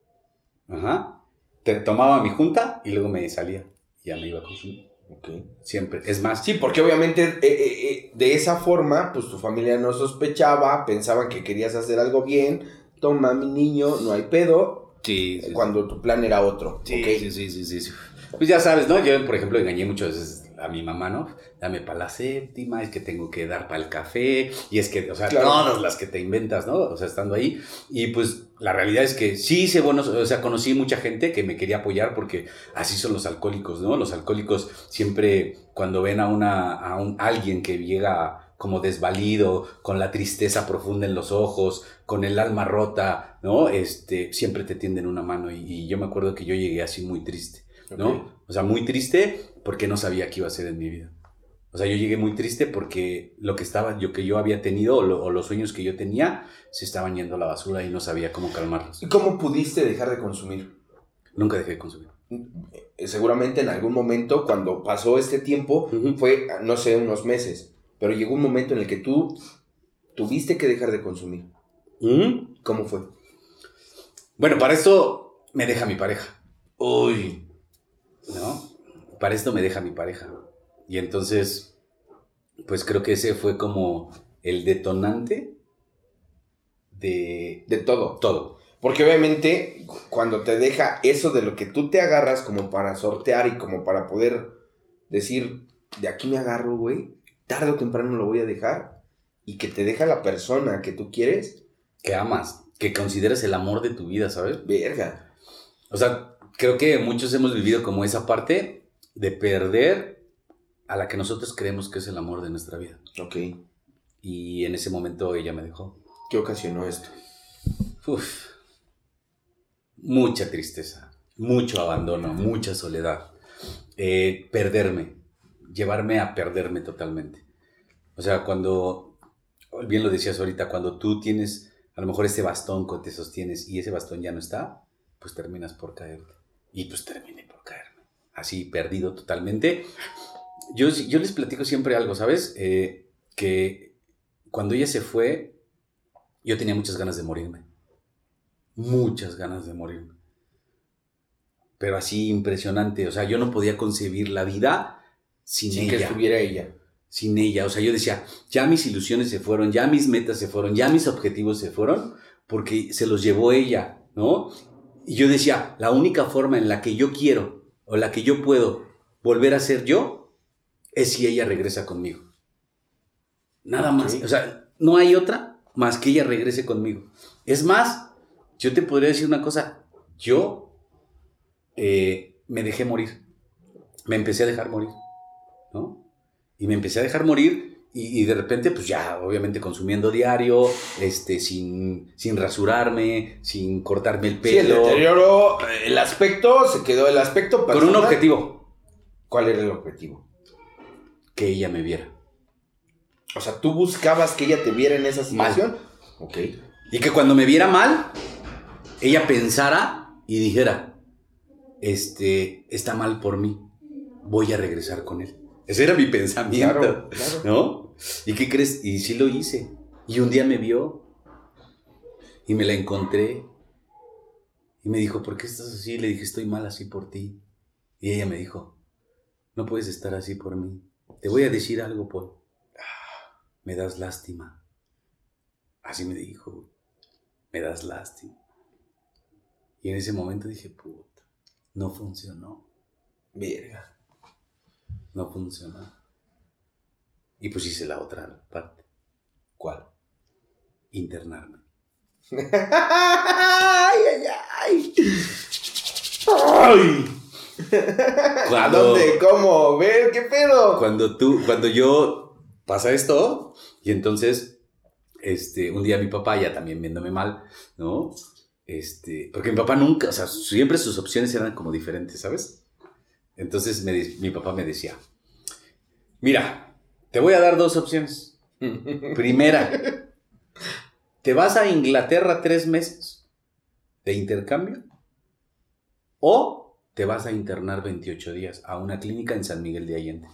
ajá, te tomaba mi junta y luego me salía. Ya me iba a consumir. Ok. Siempre. Es más, Sí, porque obviamente eh, eh, eh, de esa forma, pues tu familia no sospechaba, pensaban que querías hacer algo bien. Toma, mi niño, no hay pedo. sí, sí, Cuando tu plan era otro. Sí, ok. sí, sí, sí, sí, sí. Pues ya sabes, ¿no? Yo, por ejemplo, engañé muchas veces a mi mamá, ¿no? Dame para la séptima, es que tengo que dar para el café, y es que, o sea, Claro. todas las que te inventas, ¿no? O sea, estando ahí. Y pues la realidad es que sí hice buenos, o sea, conocí mucha gente que me quería apoyar porque así son los alcohólicos, ¿no? Los alcohólicos siempre cuando ven a una, a un, alguien que llega como desvalido, con la tristeza profunda en los ojos, con el alma rota, ¿no? Este, siempre te tienden una mano y, y yo me acuerdo que yo llegué así muy triste, ¿no? O sea, muy triste porque no sabía qué iba a hacer en mi vida. O sea, yo llegué muy triste porque lo que estaba, yo que yo había tenido o, lo- o los sueños que yo tenía se estaban yendo a la basura y no sabía cómo calmarlos. ¿Y cómo pudiste dejar de consumir? Nunca dejé de consumir. Eh, Seguramente en algún momento, cuando pasó este tiempo, fue, no sé, unos meses, pero llegó un momento en el que tú tuviste que dejar de consumir. ¿Mm? ¿Cómo fue? Bueno, para esto me deja mi pareja. Uy. ¿No? Para esto me deja mi pareja. Y entonces, pues creo que ese fue como el detonante de De todo. todo. Porque obviamente cu- cuando te deja eso de lo que tú te agarras como para sortear y como para poder decir, de aquí me agarro, güey, tarde o temprano lo voy a dejar, y que te deja la persona que tú quieres, Que amas, que consideres el amor de tu vida, ¿sabes? verga. O sea, creo que muchos hemos vivido como esa parte de perder a la que nosotros creemos que es el amor de nuestra vida. Ok. Y en ese momento ella me dejó. ¿Qué ocasionó esto? Uf. Mucha tristeza, mucho abandono, mucha soledad. Eh, perderme, llevarme a perderme totalmente. O sea, cuando, bien lo decías ahorita, cuando tú tienes a lo mejor ese bastón que te sostienes y ese bastón ya no está, pues terminas por caerte. Y pues terminé por caerme. Así, perdido totalmente. Yo, yo les platico siempre algo, ¿sabes? Eh, que cuando ella se fue, yo tenía muchas ganas de morirme. Muchas ganas de morirme. Pero así impresionante. O sea, yo no podía concebir la vida sin, Sin que ella. estuviera ella. Sin ella. O sea, yo decía, ya mis ilusiones se fueron, ya mis metas se fueron, ya mis objetivos se fueron, porque se los llevó ella, ¿no? Y yo decía, la única forma en la que yo quiero o la que yo puedo volver a ser yo es si ella regresa conmigo. Nada más. O sea, no hay otra más que ella regrese conmigo. Es más, yo te podría decir una cosa. Yo eh, me dejé morir. Me empecé a dejar morir. ¿No? Y me empecé a dejar morir y, y de repente, pues ya, obviamente consumiendo diario, este, sin, sin rasurarme, sin cortarme el Sí, el pelo. deterioro, el aspecto, se quedó el aspecto con un personal. objetivo, ¿Cuál era el objetivo? que ella me viera. O sea, tú buscabas que ella te viera en esa Mal. situación. Ok. Y que cuando me viera mal, ella pensara y dijera, este, está mal por mí, voy a regresar con él. Ese era mi pensamiento, Claro, claro. ¿no? ¿Y qué crees? Y sí lo hice. Y un día me vio y me la encontré y me dijo, ¿por qué estás así? Le dije, estoy mal así por ti. Y ella me dijo, no puedes estar así por mí. Te voy a decir algo, Paul. Me das lástima. Así me dijo. Me das lástima. Y en ese momento dije, puta, no funcionó. Verga. No funcionó. Y pues hice la otra parte. ¿Cuál? Internarme. ay, ay, ay. Ay. ¿A Cuando- dónde? ¿Cómo? ¿Ver? ¿Qué pedo? Cuando tú, cuando yo pasa esto, y entonces, este, un día mi papá ya también viéndome mal, ¿no? Este, porque mi papá nunca, o sea, siempre sus opciones eran como diferentes, ¿sabes? Entonces mi papá me decía, mira, te voy a dar dos opciones. Primera, ¿te vas a Inglaterra tres meses de intercambio? ¿O te vas a internar 28 días a una clínica en San Miguel de Allende?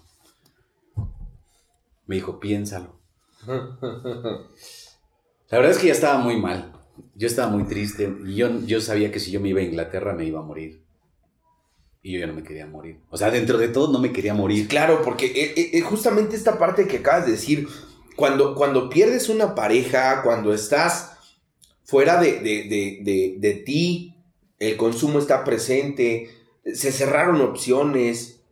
Me dijo, piénsalo. La verdad es que ya estaba muy mal. Yo estaba muy triste. Y yo, yo sabía que si yo me iba a Inglaterra me iba a morir. Y yo ya no me quería morir. O sea, dentro de todo no me quería morir. Claro, porque eh, eh, eh, justamente esta parte que acabas de decir, cuando, cuando pierdes una pareja, cuando estás fuera de, de, de, de, de ti, el consumo está presente, se cerraron opciones,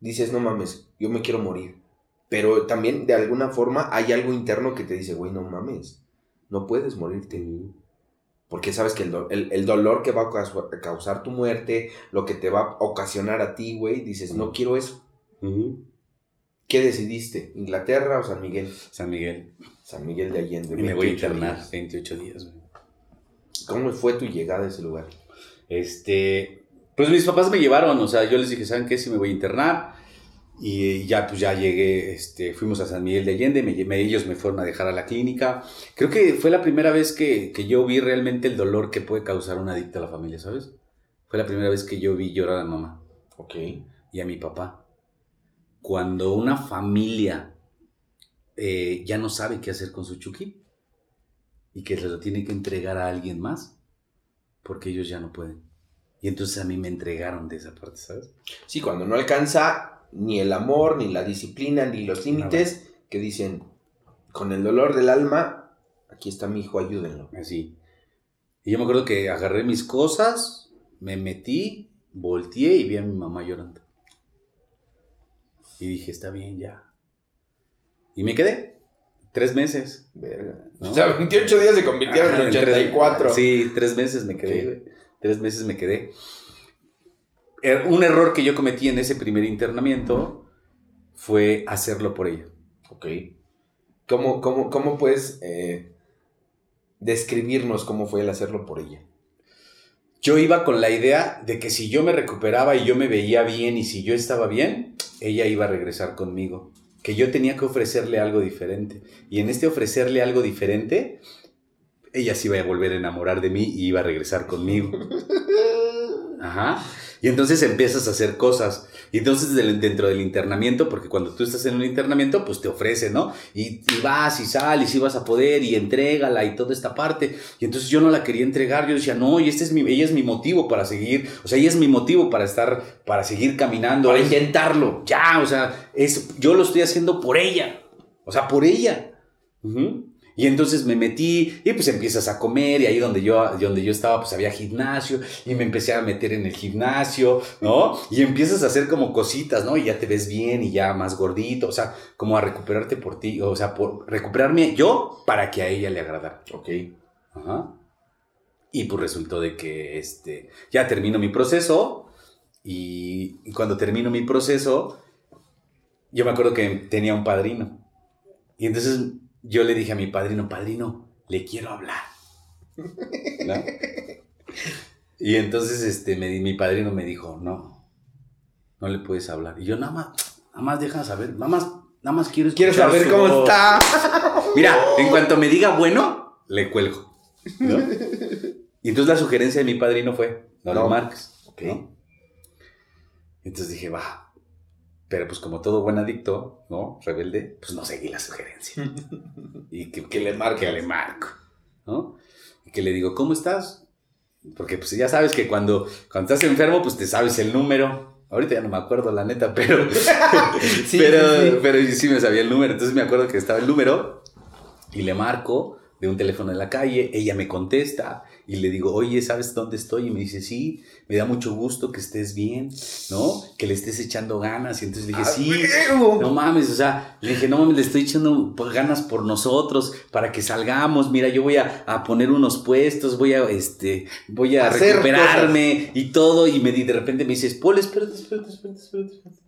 dices, no mames, yo me quiero morir. Pero también de alguna forma hay algo interno que te dice, güey, no mames, no puedes morirte. Porque sabes que el, do- el- el dolor que va a caus- a causar tu muerte, lo que te va a ocasionar a ti, güey, dices, no quiero eso. ¿Qué decidiste? ¿Inglaterra o San Miguel? San Miguel. San Miguel de Allende. Y me voy a 28 internar días. 28 días. güey. ¿Cómo fue tu llegada a ese lugar? Este, pues mis papás me llevaron, o sea, yo les dije, ¿saben qué? Si me voy a internar. Y ya, pues ya llegué, este, fuimos a San Miguel de Allende, me, me- ellos me fueron a dejar a la clínica. Creo que fue la primera vez que, que yo vi realmente el dolor que puede causar un adicto a la familia, ¿sabes? Fue la primera vez que yo vi llorar a mamá Ok. y a mi papá. Cuando una familia eh, ya no sabe qué hacer con su Chucky y que se lo tiene que entregar a alguien más porque ellos ya no pueden. Y entonces a mí me entregaron de esa parte, ¿sabes? Sí, cuando no alcanza ni el amor, ni la disciplina, ni los límites, que dicen, con el dolor del alma, aquí está mi hijo, ayúdenlo. Así. Y yo me acuerdo que agarré mis cosas, me metí, volteé y vi a mi mamá llorando. Y dije, está bien ya. Y me quedé. Tres meses. Verga. ¿No? O sea, 28 días se convirtieron Ajá, en tres- 84. Sí, tres meses me quedé. Tres meses me quedé. Er- Un error que yo cometí en ese primer internamiento fue hacerlo por ella. Ok. ¿Cómo, cómo, cómo puedes eh, describirnos cómo fue el hacerlo por ella? Yo iba con la idea de que si yo me recuperaba y yo me veía bien y si yo estaba bien, ella iba a regresar conmigo. Que yo tenía que ofrecerle algo diferente. Y en este ofrecerle algo diferente, ella se iba a volver a enamorar de mí y iba a regresar conmigo. Ajá. Y entonces empiezas a hacer cosas. Y entonces dentro del internamiento, porque cuando tú estás en un internamiento, pues te ofrece, ¿no? Y, y vas y sales y vas a poder y entrégala y toda esta parte. Y entonces yo no la quería entregar. Yo decía, no, y este es mi, ella es mi motivo para seguir. O sea, ella es mi motivo para estar, para seguir caminando. Para intentarlo. ya, o sea, es, yo lo estoy haciendo por ella. O sea, por ella. Ujú. Y entonces me metí y pues empiezas a comer y ahí donde yo, donde yo estaba pues había gimnasio y me empecé a meter en el gimnasio, ¿no? Y empiezas a hacer como cositas, ¿no? Y ya te ves bien y ya más gordito, o sea, como a recuperarte por ti, o sea, por recuperarme yo para que a ella le agradara. Ok. Ajá. Y pues resultó de que este, ya termino mi proceso y, y cuando termino mi proceso, yo me acuerdo que tenía un padrino. Y entonces yo le dije a mi padrino, padrino, le quiero hablar. ¿No? Y entonces este, me, mi padrino me dijo, no, no le puedes hablar. Y yo nada más, nada más deja saber, nada más, nada más quiero Quiero saber cómo voz". está. Mira, en cuanto me diga bueno, le cuelgo. ¿no? Y entonces la sugerencia de mi padrino fue, no, No. le marques. ¿no? Entonces dije, va. Pero pues como todo buen adicto, ¿no? Rebelde, pues no seguí la sugerencia. y que, que le marque, le marco, ¿no? Y que le digo, ¿cómo estás? Porque pues ya sabes que cuando, cuando estás enfermo, pues te sabes el número. Ahorita ya no me acuerdo, la neta, pero... Sí, pero, sí, sí. pero yo sí me sabía el número. Entonces me acuerdo que estaba el número y le marco de un teléfono en la calle. Ella me contesta y le digo, oye, ¿sabes dónde estoy? Y me dice, sí, me da mucho gusto que estés bien, ¿no? Que le estés echando ganas. Y entonces le dije, ¡A sí. No mames, o sea, le dije, no mames, le estoy echando ganas por nosotros, para que salgamos. Mira, yo voy a, a poner unos puestos, voy a, este, voy a recuperarme y todo. Y me di, de repente me dices, Paul, espérate, espérate, espérate, espérate, espérate.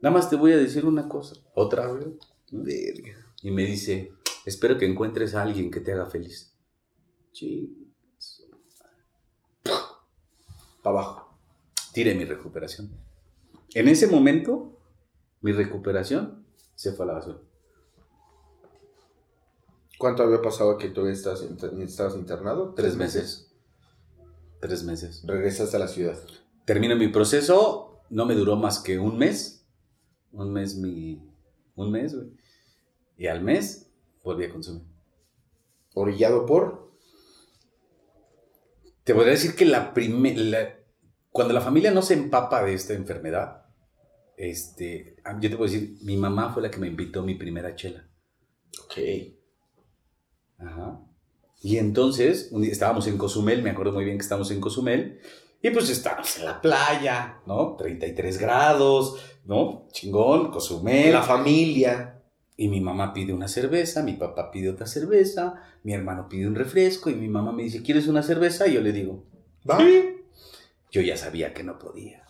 Nada más te voy a decir una cosa, otra vez. Verga. Y me dice, espero que encuentres a alguien que te haga feliz. Sí. Para abajo. Tiré mi recuperación. En ese momento, mi recuperación se fue a la basura. ¿Cuánto había pasado que tú estabas, inter- estabas internado? Tres meses. Tres meses. Regresaste a la ciudad. Termino mi proceso, no me duró más que un mes. Un mes mi... Un mes, güey. Y al mes volví a consumir. Orillado por. Te podría decir que la primera... Cuando la familia no se empapa de esta enfermedad, este, yo te puedo decir, mi mamá fue la que me invitó a mi primera chela. Ok. Ajá. Y entonces, un día estábamos en Cozumel, me acuerdo muy bien que estábamos en Cozumel, y pues estábamos en la playa, ¿no? 33 grados, ¿no? Chingón, Cozumel. La familia. Y mi mamá pide una cerveza, mi papá pide otra cerveza, mi hermano pide un refresco, y mi mamá me dice, ¿quieres una cerveza? Y yo le digo, ¿Va? yo ya sabía que no podía.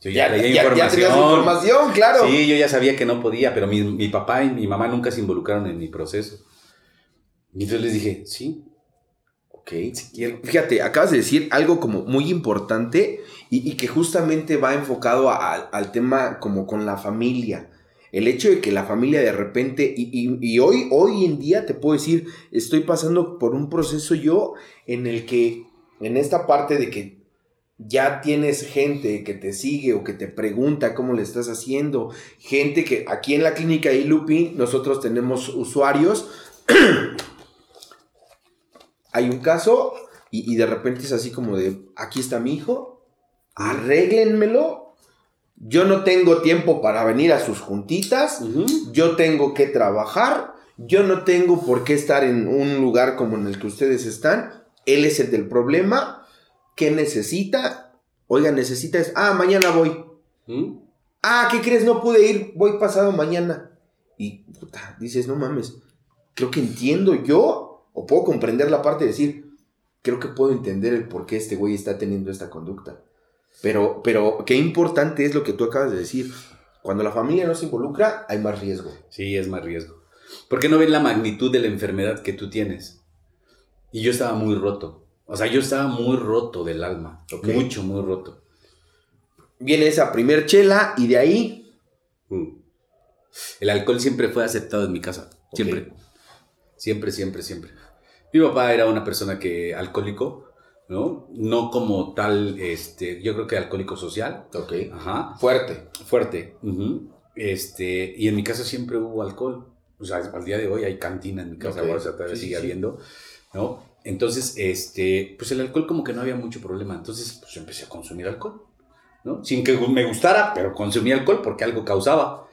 Yo Ya, ya, ya, leía ya información. tenías información, claro. Sí, yo ya sabía que no podía, pero mi, mi papá y mi mamá nunca se involucraron en mi proceso. Y entonces les dije, sí, Ok. Y Fíjate, acabas de decir algo como muy importante y, y que justamente va enfocado a- a- al tema como con la familia. El hecho de que la familia de repente, y, y- y hoy, hoy en día te puedo decir, estoy pasando por un proceso yo en el que, en esta parte de que ya tienes gente que te sigue o que te pregunta cómo le estás haciendo, gente que aquí en la clínica ILUPI nosotros tenemos usuarios. Hay un caso y, y de repente es así como de, aquí está mi hijo, arréglenmelo, yo no tengo tiempo para venir a sus juntitas, yo tengo que trabajar, yo no tengo por qué estar en un lugar como en el que ustedes están, él es el del problema, ¿qué necesita? Oiga, necesita es, ah, mañana voy. ¿Mm? Ah, ¿qué crees? No pude ir, voy pasado mañana. Y puta, dices, no mames, creo que entiendo yo, o puedo comprender la parte de decir, creo que puedo entender el por qué este güey está teniendo esta conducta. Pero, pero qué importante es lo que tú acabas de decir. Cuando la familia no se involucra, hay más riesgo. Sí, es más riesgo. Porque no ven la magnitud de la enfermedad que tú tienes. Y yo estaba muy roto. O sea, yo estaba muy roto del alma. Mucho, muy roto. Viene esa primer chela y de ahí, Mm. El alcohol siempre fue aceptado en mi casa. Siempre. Siempre, siempre, siempre. Mi papá era una persona que alcohólico, ¿no? No como tal, este, yo creo que alcohólico social. ok, Ajá. fuerte. Fuerte. Este, y en mi casa siempre hubo alcohol. O sea, al día de hoy hay cantina en mi casa, Ok. o sea, todavía Sí, sigue sí, habiendo, ¿no? Entonces, este, pues el alcohol como que no había mucho problema. Entonces, pues empecé a consumir alcohol, ¿no? Sin que me gustara, pero consumí alcohol porque algo causaba.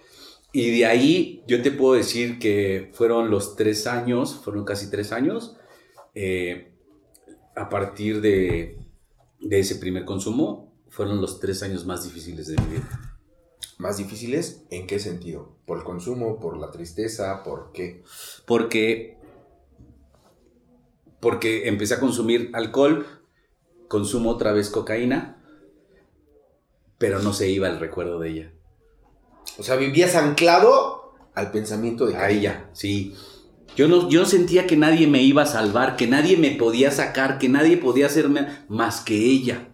Y de ahí yo te puedo decir que fueron los tres años, fueron casi tres años, eh, a partir de, de ese primer consumo, fueron los tres años más difíciles de mi vida. ¿Más difíciles? ¿En qué sentido? ¿Por el consumo? ¿Por la tristeza? ¿Por qué? Porque, porque empecé a consumir alcohol, consumo otra vez cocaína, pero no se iba el recuerdo de ella. O sea, vivías anclado al pensamiento de A ella, sí. Yo no, yo sentía que nadie me iba a salvar, que nadie me podía sacar, que nadie podía hacerme más que ella.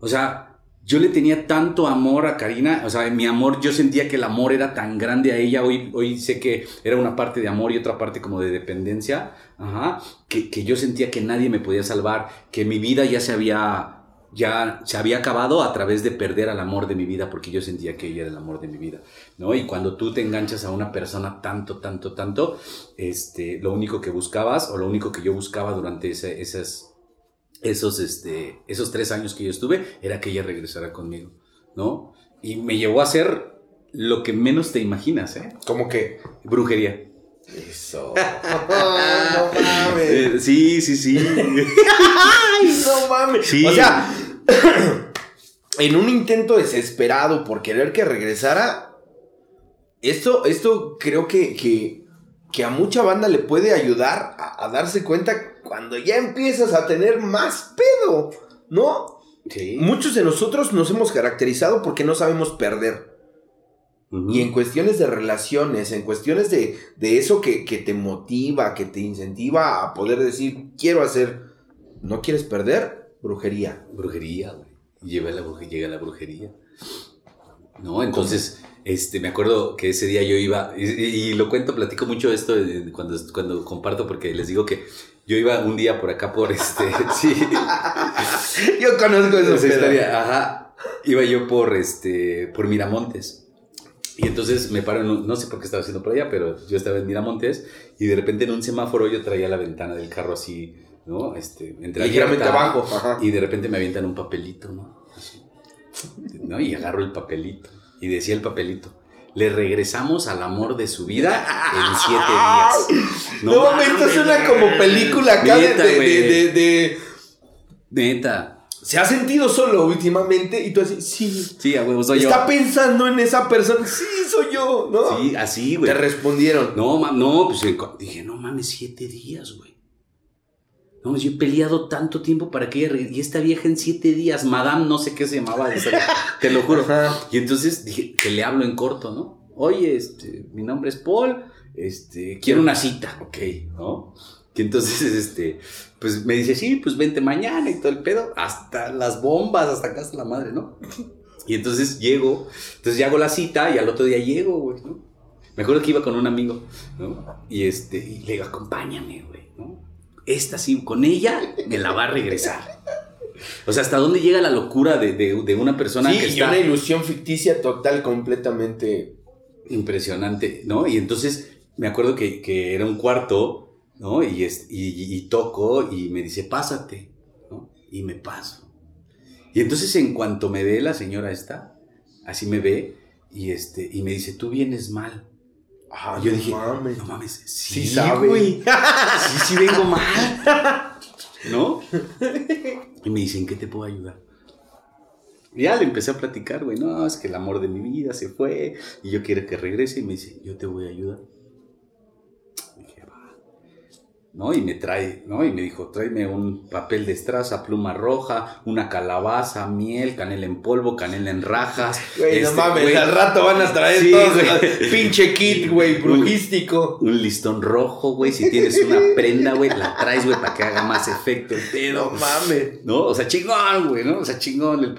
O sea, yo le tenía tanto amor a Karina, o sea, mi amor, yo sentía que el amor era tan grande a ella, hoy, hoy sé que era una parte de amor y otra parte como de dependencia, ajá, que, que yo sentía que nadie me podía salvar, que mi vida ya se había ya se había acabado a través de perder al amor de mi vida porque yo sentía que ella era el amor de mi vida, ¿no? Y cuando tú te enganchas a una persona tanto, tanto, tanto, este, lo único que buscabas o lo único que yo buscaba durante ese, esas, esos, este, esos tres años que yo estuve era que ella regresara conmigo, ¿no? Y me llevó a hacer lo que menos te imaginas, ¿eh? ¿Cómo que? Brujería. Eso. no mames. Sí, sí, sí. Ay, no mames. Sí. O sea, en un intento desesperado por querer que regresara, esto, esto creo que, que, que a mucha banda le puede ayudar a, a darse cuenta cuando ya empiezas a tener más pedo, ¿no? Sí. Muchos de nosotros nos hemos caracterizado porque no sabemos perder. Y en cuestiones de relaciones, en cuestiones de, de eso que, que te motiva, que te incentiva a poder decir, quiero hacer, ¿no quieres perder? Brujería. Brujería, güey. Lleva la brujería, llega la brujería. No, entonces, este, me acuerdo que ese día yo iba, y, y lo cuento, platico mucho esto cuando, cuando comparto, porque les digo que yo iba un día por acá por este, sí, Yo conozco esa historia, ajá, iba yo por este, por Miramontes. Y entonces me paro, en un- no sé por qué estaba haciendo por allá, pero yo estaba en Miramontes y de repente en un semáforo yo traía la ventana del carro así, ¿no? Este, entre Ligeramente abajo. Ajá. y de repente me avientan un papelito, ¿no? Así. ¿No? Y agarro el papelito. Y decía el papelito. Le regresamos al amor de su vida en siete días. No, mames, esto suena como película acá de, Neta, de, güey. de- de- de- Neta. ¿Se ha sentido solo últimamente? Y tú así, sí. Sí, a huevo, soy Está pensando en esa persona. Sí, soy yo, ¿no? yo. Sí, así, güey. Te respondieron. No, no, pues dije, no mames, siete días, güey. No, yo he peleado tanto tiempo para que ella Y esta vieja en siete días, Madame, no sé qué se llamaba, esa- te lo juro. Ajá. Y entonces dije, que le hablo en corto, ¿no? Oye, este, mi nombre es Paul, este, quiero una cita, ok, ¿no? Y entonces, este, pues me dice, sí, pues vente mañana y todo el pedo, hasta las bombas, hasta casa la madre, ¿no? Y entonces llego, entonces ya hago la cita y al otro día llego, güey, ¿no? Me acuerdo que iba con un amigo, ¿no? Y este, y le digo, acompáñame, güey, ¿no? Esta sí, con ella me la va a regresar. O sea, ¿hasta dónde llega la locura de, de- de una persona Sí, que está una ilusión ficticia total, completamente. impresionante, ¿no? Y entonces me acuerdo que, que era un cuarto, ¿no? Y, es, y, y toco y me dice, pásate, ¿no? Y me paso. Y entonces en cuanto me ve la señora esta, así me ve y, este, y me dice, tú vienes mal. Ah, yo no dije, mames. no mames, sí, Sí sabe. güey. Sí, sí vengo mal. ¿No? Y me dice, ¿en qué te puedo ayudar? Y ya le empecé a platicar, güey, no, es que el amor de mi vida se fue y yo quiero que regrese y me dice, yo te voy a ayudar. ¿No? Y me trae, ¿no? Y me dijo, tráeme un papel de estraza, pluma roja, una calabaza, miel, canela en polvo, canela en rajas. Güey, no Este, mames, güey, al rato van a traer Sí, todo güey. pinche kit, güey, brujístico. un listón rojo, güey. Si tienes una prenda, güey, la traes, güey, para que haga más efecto el No pedo. mames. ¿No? O sea, chingón, güey, ¿no? O sea, chingón.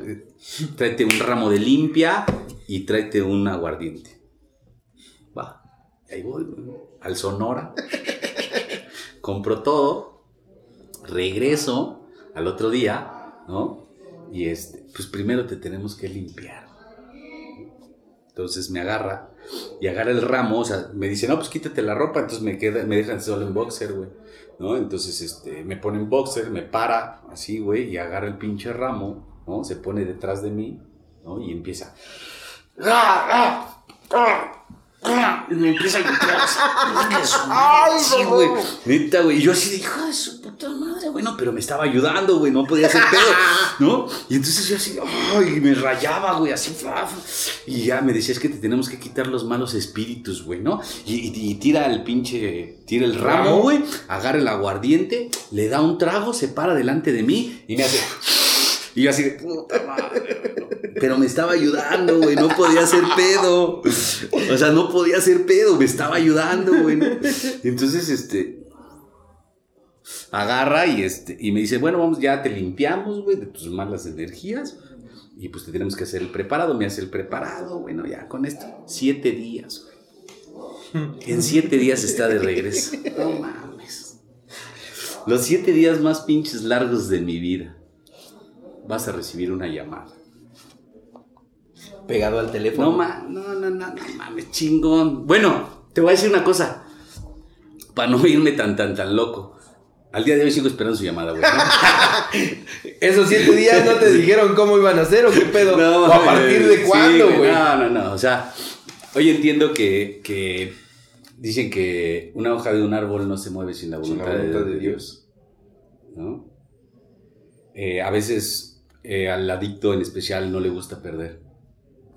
Tráete un ramo de limpia y tráete un aguardiente. Va. Ahí voy, güey, al Sonora. Compro todo. Regreso al otro día, ¿no? Y este, pues primero te tenemos que limpiar. Entonces me agarra y agarra el ramo, o sea, me dice, no, pues quítate la ropa, entonces me, queda, me dejan solo en boxer, güey, ¿no? Entonces, este, me pone en boxer, me para, así, güey, y agarra el pinche ramo, ¿no? Se pone detrás de mí, ¿no? Y empieza... Y me empieza a madre, Sí, güey. Neta, güey. Y yo así de, hijo de su puta madre, güey. No, pero me estaba ayudando, güey. No podía hacer pedo, ¿no? Y entonces yo así, ay, me rayaba, güey, así. Y ya me decía, es que te tenemos que quitar los malos espíritus, güey, ¿no? Y, y- y tira el pinche, tira el ramo, Ramo. güey. Agarra el aguardiente, le da un trago, se para delante de mí y me hace... Y yo así de, puta madre. Pero me estaba ayudando, güey. No podía hacer pedo. O sea, no podía hacer pedo. Me estaba ayudando, güey. Entonces, este. Agarra y este. Y me dice, bueno, vamos, ya te limpiamos, güey, de tus malas energías. y pues te tenemos que hacer el preparado. Me hace el preparado, bueno, ya con esto. Siete días, güey. En siete días está de regreso. No mames. Los siete días más pinches largos de mi vida. Vas a recibir una llamada. Pegado al teléfono. No, ma, no, no, no, no mames, chingón. Bueno, te voy a decir una cosa. Para no irme tan, tan, tan loco. Al día de hoy sigo esperando su llamada, güey. Esos siete días no te dijeron cómo iban a ser o qué pedo. No, o a partir de sí, cuándo, güey. No, no, no. O sea, hoy entiendo que, que dicen que una hoja de un árbol no se mueve sin la Sin la voluntad, voluntad de, de Dios. ¿no? Eh, a veces eh, al adicto en especial no le gusta perder.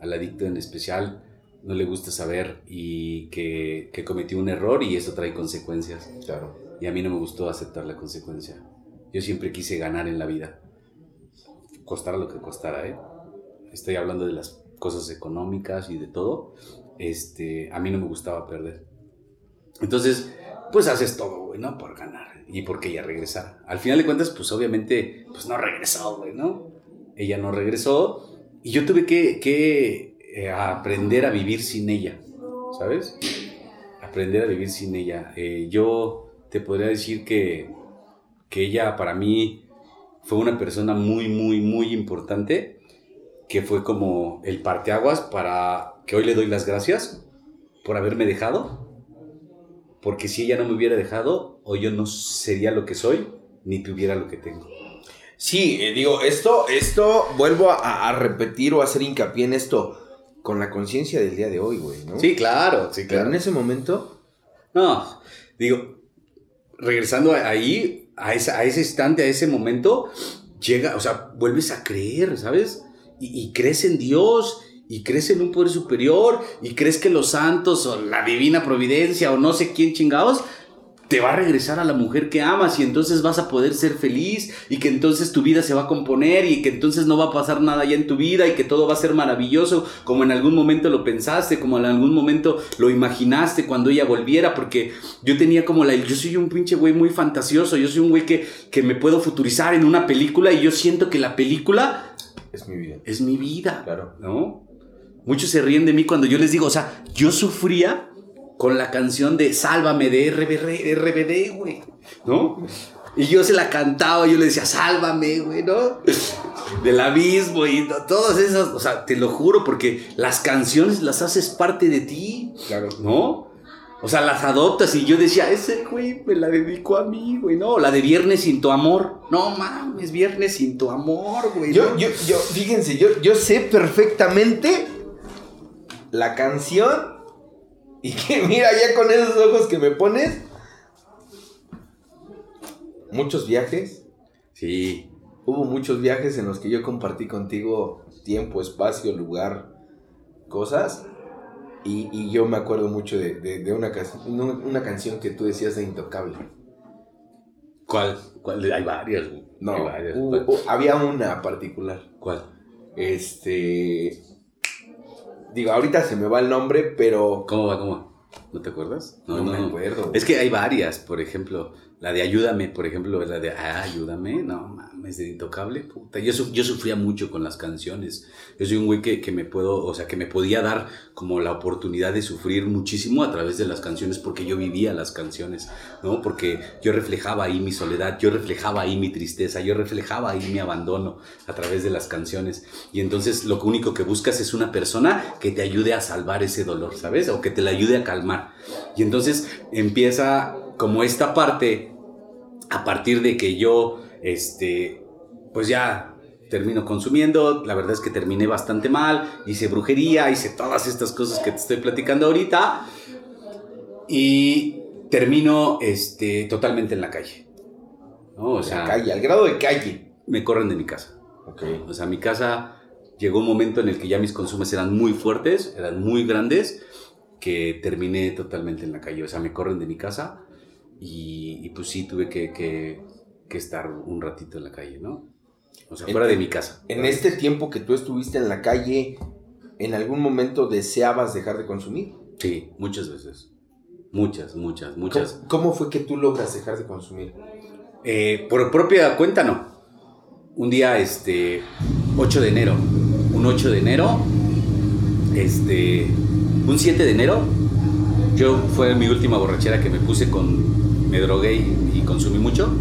Al adicto en especial no le gusta saber y que, que cometió un error y eso trae consecuencias. Claro. Y a mí no me gustó aceptar la consecuencia. Yo siempre quise ganar en la vida. Costara lo que costara, ¿eh? Estoy hablando de las cosas económicas y de todo. Este, a mí no me gustaba perder. Entonces, pues haces todo, güey, ¿no? Por ganar. Y porque ella regresara. Al final de cuentas, pues obviamente, pues no regresó, güey, ¿no? Ella no regresó. Y yo tuve que, que eh, aprender a vivir sin ella, ¿sabes? Aprender a vivir sin ella. Eh, yo te podría decir que, que ella para mí fue una persona muy, muy, muy importante, que fue como el parteaguas para que hoy le doy las gracias por haberme dejado, porque si ella no me hubiera dejado, hoy yo no sería lo que soy, ni tuviera lo que tengo. Sí, eh, digo, esto, esto, vuelvo a, a repetir o a hacer hincapié en esto con la conciencia del día de hoy, güey, ¿no? Sí, claro, sí, Pero en ese momento, No, digo, regresando a- ahí, a, esa- a ese instante, a ese momento, llega, o sea, vuelves a creer, ¿sabes? Y, y crees en Dios, y crees en un poder superior, y crees que los santos, o la divina providencia, o no sé quién chingados, te va a regresar a la mujer que amas, y entonces vas a poder ser feliz, y que entonces tu vida se va a componer, y que entonces no va a pasar nada ya en tu vida, y que todo va a ser maravilloso, como en algún momento lo pensaste, como en algún momento lo imaginaste cuando ella volviera, porque yo tenía como la... Yo soy un pinche güey muy fantasioso, yo soy un güey que, que me puedo futurizar en una película y yo siento que la película es mi vida. es mi vida, Claro. ¿no? Muchos se ríen de mí cuando yo les digo, o sea, yo sufría con la canción de Sálvame de RBD, RBD, güey, ¿no? Y yo se la cantaba, yo le decía, sálvame, güey, ¿no? Del abismo y to- todas esas, o sea, te lo juro, porque las canciones las haces parte de ti, Claro. ¿no? O sea, las adoptas y yo decía, ese güey me la dedico a mí, güey, no, la de Viernes sin tu amor, no mames, Viernes sin tu amor, güey. Yo, ¿no? yo, yo, fíjense, yo, yo sé perfectamente la canción y que mira ya con esos ojos que me pones, muchos viajes, Sí, hubo muchos viajes en los que yo compartí contigo tiempo, espacio, lugar, cosas. Y, y yo me acuerdo mucho de, de- de una, una, canción que tú decías de Intocable. ¿cuál? ¿Cuál? Hay varias. No, Hay varias. hubo- ¿Cuál? hubo- había una particular. ¿Cuál? Este. Digo, ahorita se me va el nombre, pero. ¿Cómo va? ¿Cómo va? ¿No te acuerdas? No, me acuerdo. Es que hay varias, por ejemplo, la de Ayúdame, por ejemplo, la de ah, Ayúdame, no mames, de Intocable, puta. Yo, su- yo sufría mucho con las canciones. Yo soy un güey que, que me puedo, o sea, que me podía dar como la oportunidad de sufrir muchísimo a través de las canciones porque yo vivía las canciones, ¿no? Porque yo reflejaba ahí mi soledad, yo reflejaba ahí mi tristeza, yo reflejaba ahí mi abandono a través de las canciones. Y entonces lo único que buscas es una persona que te ayude a salvar ese dolor, ¿sabes? O que te la ayude a calmar. Y entonces empieza como esta parte a partir de que yo, este, pues ya termino consumiendo, la verdad es que terminé bastante mal, hice brujería, hice todas estas cosas que te estoy platicando ahorita y termino, este, totalmente en la calle. ¿no? O sea, sea, calle, al grado de calle. me corren de mi casa. Ok. O sea, mi casa llegó un momento en el que ya mis consumos eran muy fuertes, eran muy grandes, que terminé totalmente en la calle. O sea, me corren de mi casa y, y pues sí tuve que, que- que estar un ratito en la calle, ¿no? O sea, En- fuera de mi casa. En este tiempo que tú estuviste en la calle, ¿en algún momento deseabas dejar de consumir? Sí, muchas veces. Muchas, muchas, muchas. ¿Cómo, cómo fue que tú logras dejar de consumir? Eh, por propia cuenta, no. Un día, este, 8 de enero, un 8 de enero, este, un 7 de enero, yo fue mi última borrachera que me puse con, me drogué y, y consumí mucho.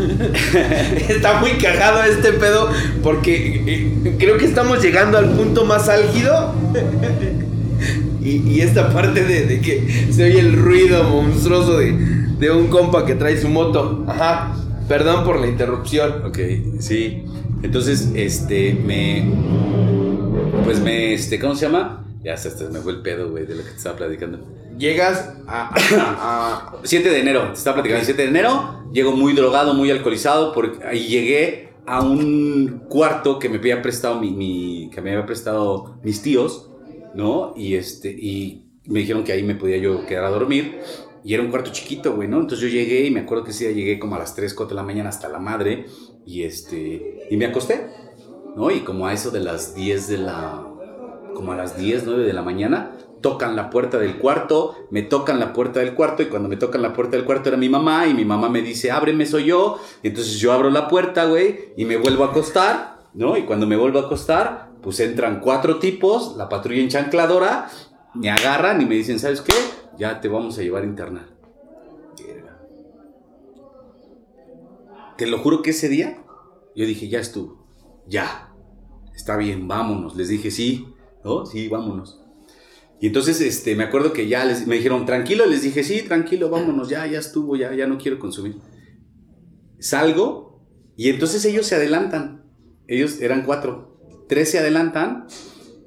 Está muy cagado este pedo porque eh, creo que estamos llegando al punto más álgido. Y, y esta parte de, de que se oye el ruido monstruoso de, de un compa que trae su moto. Ajá. Perdón por la interrupción. Ok, sí. Entonces, este, me. Pues me, este, ¿cómo se llama? Ya hasta me fue el pedo, güey, de lo que te estaba platicando. Llegas a, a- 7 de enero, te estaba platicando. Ok. 7 de enero, llego muy drogado, muy alcoholizado, porque ahí llegué a un cuarto que me había prestado mi, mi- que me había prestado mis tíos, ¿no? Y este, y me dijeron que ahí me podía yo quedar a dormir. Y era un cuarto chiquito, güey, ¿no? Entonces yo llegué y me acuerdo que día llegué como a las 3, 4 de la mañana hasta la madre. Y este, y me acosté, ¿no? Y como a eso de las 10 de la, como a las 10, 9 de la mañana, tocan la puerta del cuarto, me tocan la puerta del cuarto y cuando me tocan la puerta del cuarto era mi mamá y mi mamá me dice, ábreme, soy yo. Y entonces yo abro la puerta, güey, y me vuelvo a acostar, ¿no? Y cuando me vuelvo a acostar, pues entran cuatro tipos, la patrulla enchancladora, me agarran y me dicen, ¿sabes qué? Ya te vamos a llevar a internar. Te lo juro que ese día yo dije, ya estuvo, ya, está bien, vámonos. Les dije, sí, ¿no? Sí, vámonos. Y entonces este, me acuerdo que ya les, me dijeron, tranquilo, les dije, sí, tranquilo, vámonos, ya, ya estuvo, ya, ya no quiero consumir. Salgo y entonces ellos se adelantan. Ellos eran cuatro, tres se adelantan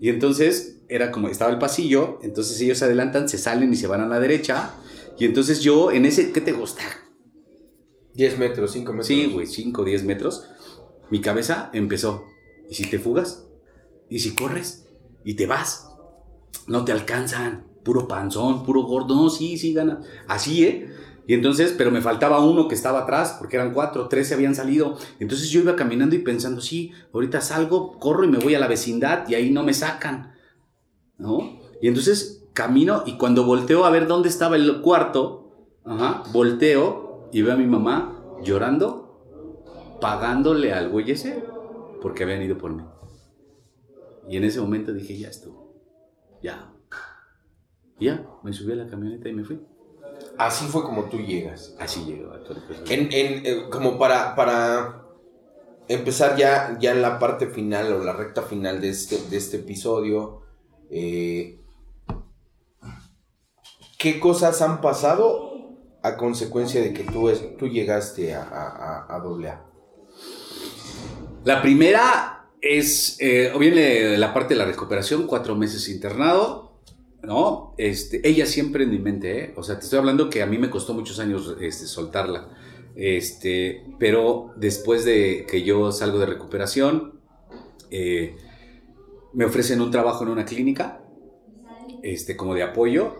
y entonces era como, estaba el pasillo, entonces ellos se adelantan, se salen y se van a la derecha. Y entonces yo en ese, ¿qué te gusta? 10 metros, 5 metros. Sí, güey, 5 o 10 metros. Mi cabeza empezó. ¿Y si te fugas? ¿Y si corres? ¿Y te vas? No te alcanzan. Puro panzón, puro gordo. No, sí, sí, gana. Así, ¿eh? Y entonces, pero me faltaba uno que estaba atrás, porque eran cuatro, tres se habían salido. Entonces yo iba caminando y pensando, sí, ahorita salgo, corro y me voy a la vecindad y ahí no me sacan. ¿No? Y entonces camino y cuando volteo a ver dónde estaba el cuarto, ajá, volteo y veo a mi mamá llorando, pagándole al güey ese, porque habían ido por mí. Y en ese momento dije, ya estuvo, ya. Y ya, me subí a la camioneta y me fui. Así fue como tú llegas. Así llegó En, en, eh, como para, para empezar ya, ya en la parte final o la recta final de este, de este episodio, eh, ¿qué cosas han pasado a consecuencia de que tú, es- tú llegaste a, a, a, a doble A? La primera es, eh, viene la parte de la recuperación, cuatro meses internado, ¿no? Este, ella siempre en mi mente, ¿eh? O sea, te estoy hablando que a mí me costó muchos años este, soltarla. Este, pero después de que yo salgo de recuperación, eh, me ofrecen un trabajo en una clínica, este, como de apoyo.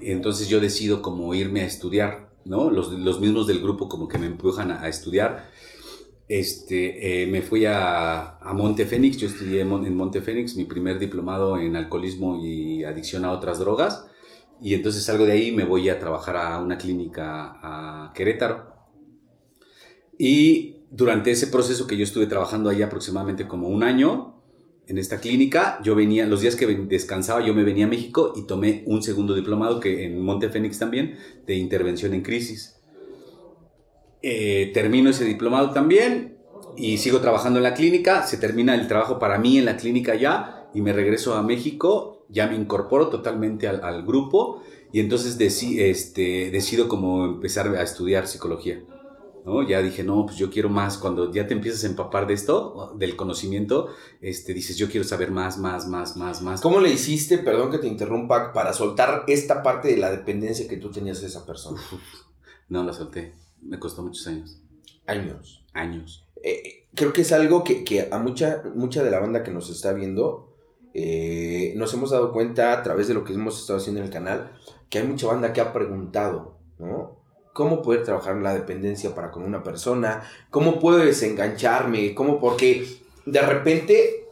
Entonces yo decido como irme a estudiar, ¿no? Los, los mismos del grupo como que me empujan a estudiar. Este, eh, me fui a, a Monte Fénix, yo estudié en Mon- en Monte Fénix mi primer diplomado en alcoholismo y adicción a otras drogas. Y entonces salgo de ahí y me voy a trabajar a una clínica a Querétaro. Y durante ese proceso que yo estuve trabajando ahí aproximadamente como un año, en esta clínica, yo venía, los días que descansaba, yo me venía a México y tomé un segundo diplomado, que en Monte Fénix también, de intervención en crisis. Eh, termino ese diplomado también y sigo trabajando en la clínica, se termina el trabajo para mí en la clínica ya y me regreso a México, ya me incorporo totalmente al, al grupo y entonces deci- este, decido como empezar a estudiar psicología. ¿no? Ya dije, no, pues yo quiero más. Cuando ya te empiezas a empapar de esto, del conocimiento, este, dices, yo quiero saber más, más, más, más, más. ¿Cómo le hiciste, perdón que te interrumpa, para soltar esta parte de la dependencia que tú tenías de esa persona? No la solté. Me costó muchos años. Años. Años. Eh, creo que es algo que, que a mucha, mucha de la banda que nos está viendo eh, nos hemos dado cuenta a través de lo que hemos estado haciendo en el canal, que hay mucha banda que ha preguntado, ¿no? ¿Cómo poder trabajar la dependencia para con una persona? ¿Cómo puedo desengancharme? ¿Cómo? Porque de repente,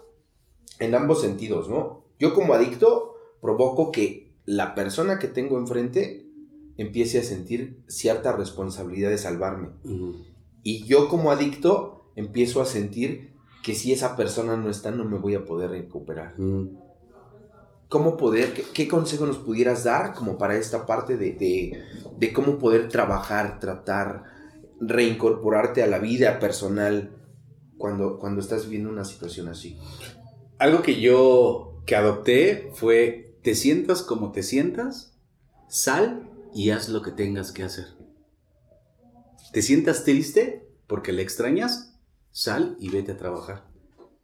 en ambos sentidos, ¿no? Yo como adicto provoco que la persona que tengo enfrente empiece a sentir cierta responsabilidad de salvarme. Ujú. Y yo como adicto empiezo a sentir que si esa persona no está, no me voy a poder recuperar. ¿Cómo poder, qué, consejo nos pudieras dar como para esta parte de, de, cómo poder trabajar, tratar, reincorporarte a la vida personal cuando, cuando estás viviendo una situación así? Algo que yo que adopté fue, te sientas como te sientas, sal y haz lo que tengas que hacer. ¿Te sientas triste porque le extrañas? Sal y vete a trabajar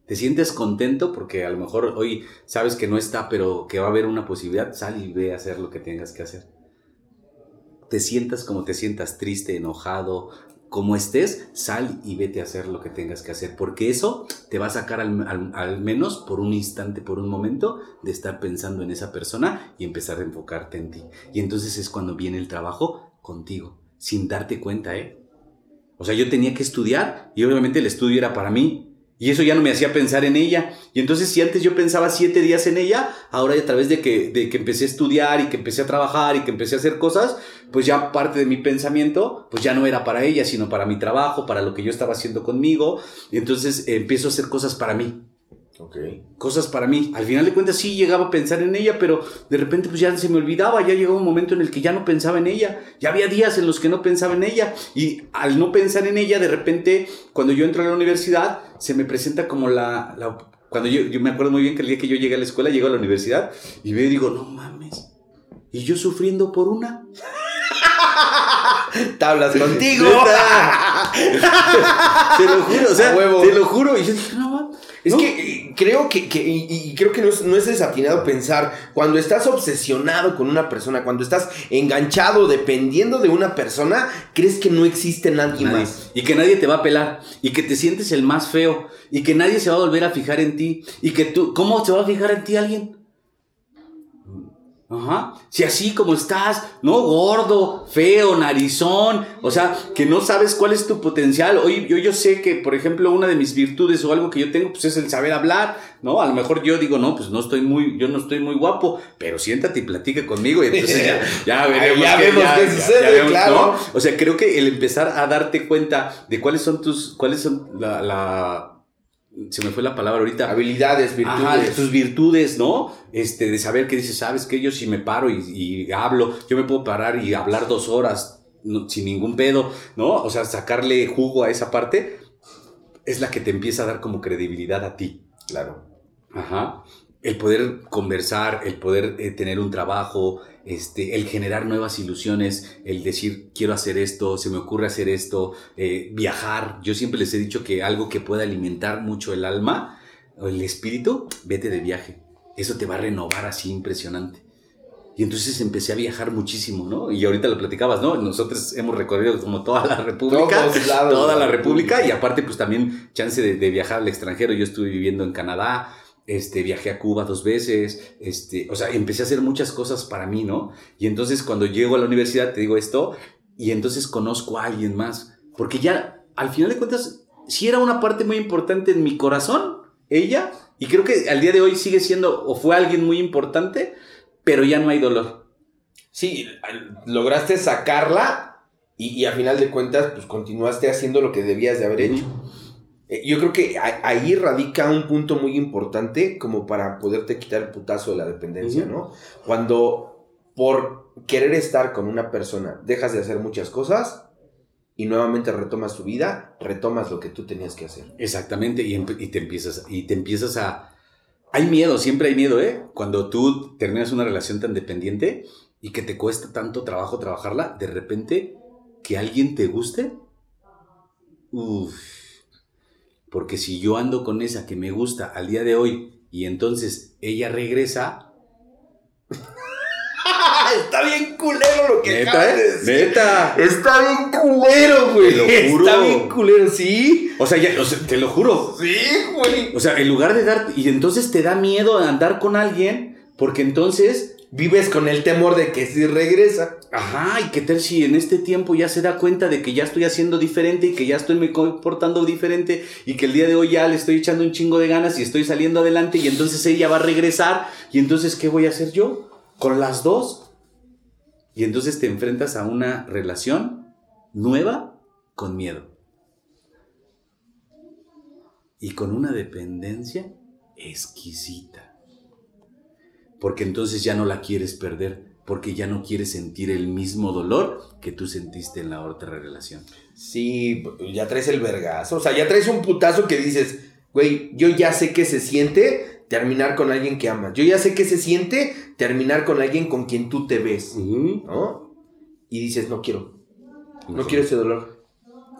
te sientes contento porque a lo mejor hoy sabes que no está, pero que va a haber una posibilidad, sal y ve a hacer lo que tengas que hacer. Te sientas como te sientas triste, enojado, como estés, sal y vete a hacer lo que tengas que hacer, porque eso te va a sacar al, menos por un instante, por un momento, de estar pensando en esa persona y empezar a enfocarte en ti. Y entonces es cuando viene el trabajo contigo, sin darte cuenta, ¿eh? O sea, yo tenía que estudiar y obviamente el estudio era para mí, y eso ya no me hacía pensar en ella. Y entonces si antes yo pensaba siete días en ella, ahora a través de que, de que empecé a estudiar y que empecé a trabajar y que empecé a hacer cosas, pues ya parte de mi pensamiento, pues ya no era para ella, sino para mi trabajo, para lo que yo estaba haciendo conmigo. Y entonces empiezo a hacer cosas para mí. Cosas para mí. Al final de cuentas sí llegaba a pensar en ella, pero de repente pues ya se me olvidaba, ya llegó un momento en el que ya no pensaba en ella. Ya había días en los que no pensaba en ella. Y al no pensar en ella, de repente, cuando yo entro a la universidad, se me presenta como la... cuando yo, yo me acuerdo muy bien que el día que yo llegué a la escuela, llego a la universidad y veo y digo, no mames. Y yo sufriendo por una. Tablas contigo. te lo juro, o sea, te lo juro. Y yo dije, no es que eh, creo que, y, creo que no es, no es, desatinado pensar, cuando estás obsesionado con una persona, cuando estás enganchado, dependiendo de una persona, crees que no existe nadie, más. Y que nadie te va a pelar, y que te sientes el más feo, y que nadie se va a volver a fijar en ti, y que tú, ¿cómo se va a fijar en ti alguien? Ajá. Si así como estás, ¿no? Gordo, feo, narizón, o sea, que no sabes cuál es tu potencial. Hoy yo, yo sé que, por ejemplo, una de mis virtudes o algo que yo tengo, pues es el saber hablar, ¿no? A lo mejor yo digo, no, pues no estoy muy, yo no estoy muy guapo, pero siéntate y platique conmigo y entonces ya, ya veremos, ya vemos qué sucede, claro. O sea, creo que el empezar a darte cuenta de cuáles son tus, cuáles son la se me fue la palabra ahorita. Habilidades, virtudes. tus virtudes, ¿no? Este, de saber que dices, sabes que yo si me paro y, hablo, yo me puedo parar y hablar dos horas sin ningún pedo, ¿no? O sea, sacarle jugo a esa parte es la que te empieza a dar como credibilidad a ti. Claro. Ajá. El poder conversar, el poder eh, tener un trabajo, este, el generar nuevas ilusiones, el decir quiero hacer esto, se me ocurre hacer esto, eh, viajar. Yo siempre les he dicho que algo que pueda alimentar mucho el alma o el espíritu, vete de viaje. Eso te va a renovar así impresionante. Y entonces empecé a viajar muchísimo, ¿no? Y ahorita lo platicabas, ¿no? Nosotros hemos recorrido como toda la República. toda la República. Y aparte, pues también chance de, de, viajar al extranjero. Yo estuve viviendo en Canadá, este, viajé a Cuba dos veces, este, o sea, empecé a hacer muchas cosas para mí, ¿no? Y entonces cuando llego a la universidad te digo esto y entonces conozco a alguien más, porque ya al final de cuentas sí era una parte muy importante en mi corazón, ella, y creo que al día de hoy sigue siendo o fue alguien muy importante, pero ya no hay dolor. Sí, lograste sacarla y, y a final de cuentas pues continuaste haciendo lo que debías de haber hecho. Yo creo que ahí radica un punto muy importante como para poderte quitar el putazo de la dependencia, ¿no? Cuando por querer estar con una persona dejas de hacer muchas cosas y nuevamente retomas tu vida, retomas lo que tú tenías que hacer. Exactamente, y, te, empiezas, y te empiezas a... Hay miedo, siempre hay miedo, ¿eh? Cuando tú terminas una relación tan dependiente y que te cuesta tanto trabajo trabajarla, de repente que alguien te guste, uff porque si yo ando con esa que me gusta al día de hoy y entonces ella regresa. Está bien culero lo que ¿Neta, de decir. Neta. Está bien culero, güey. Te lo juro. Está bien culero, sí. O sea, ya, te lo juro. Sí, güey. O sea, en lugar de dar. Y entonces te da miedo andar con alguien porque entonces vives con el temor de que si regresa. Ajá, y qué tal en este tiempo ya se da cuenta de que ya estoy haciendo diferente y que ya estoy me comportando diferente y que el día de hoy ya le estoy echando un chingo de ganas y estoy saliendo adelante y entonces ella va a regresar y entonces ¿qué voy a hacer yo? Con las dos. Y entonces te enfrentas a una relación nueva con miedo. y con una dependencia exquisita. Porque entonces ya no la quieres perder, porque ya no quieres sentir el mismo dolor que tú sentiste en la otra relación. Sí, ya traes el vergazo. O sea, ya traes un putazo que dices, güey, yo ya sé que se siente terminar con alguien que amas. Yo ya sé que se siente terminar con alguien con quien tú te ves. ¿No? Y dices, no quiero. No, quiero ese dolor.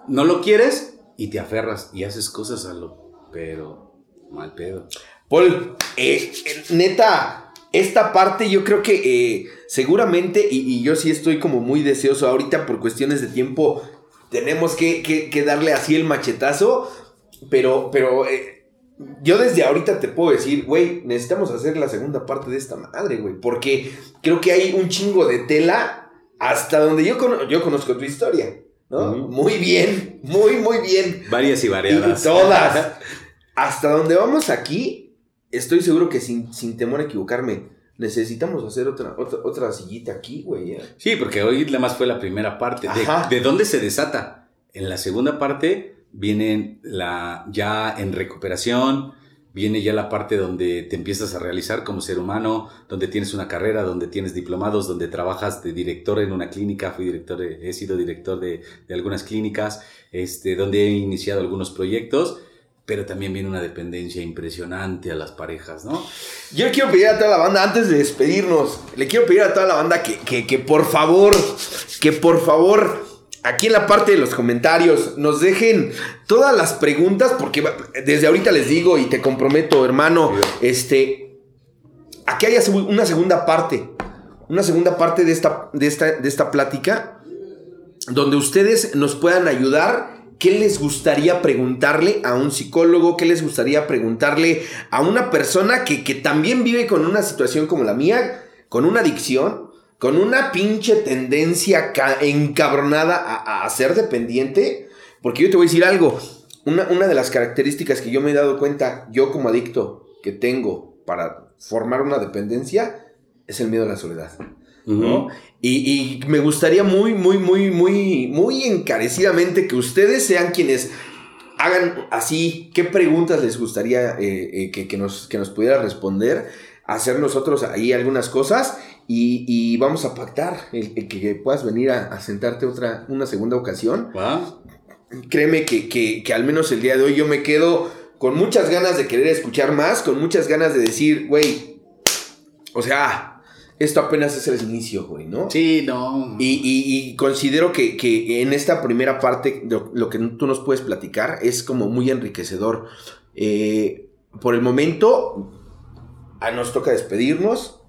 No lo quieres y te aferras y haces cosas a lo. Pero mal pedo. Paul, eh, eh, neta, esta parte yo creo que eh, seguramente, y, yo sí estoy como muy deseoso ahorita por cuestiones de tiempo, tenemos que, darle así el machetazo, pero, pero yo desde ahorita te puedo decir, güey, necesitamos hacer la segunda parte de esta madre, güey, porque creo que hay un chingo de tela hasta donde yo, yo conozco tu historia. ¿no? Muy bien, muy, muy bien. Varias y variadas. todas. Hasta donde vamos aquí, estoy seguro que sin, temor a equivocarme, necesitamos hacer otra, otra, sillita aquí, güey. ¿eh? Sí, porque hoy nada más fue la primera parte. De, ¿De, dónde se desata? En la segunda parte viene la ya en recuperación, viene ya la parte donde te empiezas a realizar como ser humano, donde tienes una carrera, donde tienes diplomados, donde trabajas de director en una clínica, fui director, he sido director de, de algunas clínicas, este, donde he iniciado algunos proyectos pero también viene una dependencia impresionante a las parejas, ¿no? Yo le quiero pedir a toda la banda, antes de despedirnos, le quiero pedir a toda la banda que, que, que por favor, que por favor, aquí en la parte de los comentarios, nos dejen todas las preguntas, porque desde ahorita les digo y te comprometo, hermano, este, aquí hay una segunda parte, una segunda parte de esta, de esta, de esta plática, donde ustedes nos puedan ayudar ¿Qué les gustaría preguntarle a un psicólogo? ¿Qué les gustaría preguntarle a una persona que, también vive con una situación como la mía, con una adicción, con una pinche tendencia encabronada a, ser dependiente? Porque yo te voy a decir algo, una, una de las características que yo me he dado cuenta, yo como adicto, que tengo para formar una dependencia, es el miedo a la soledad. ¿No? Y, me gustaría muy, muy, muy, muy, muy encarecidamente que ustedes sean quienes hagan así, ¿qué preguntas les gustaría eh, eh, que, nos, que nos pudiera responder? Hacer nosotros ahí algunas cosas y, vamos a pactar el, que puedas venir a, sentarte otra, una segunda ocasión. Créeme que, que al menos el día de hoy yo me quedo con muchas ganas de querer escuchar más, con muchas ganas de decir, güey, o sea, esto apenas es el inicio, güey, ¿no? Sí, no. Y, considero que, en esta primera parte lo, que tú nos puedes platicar es como muy enriquecedor. Eh, por el momento, ah, nos toca despedirnos.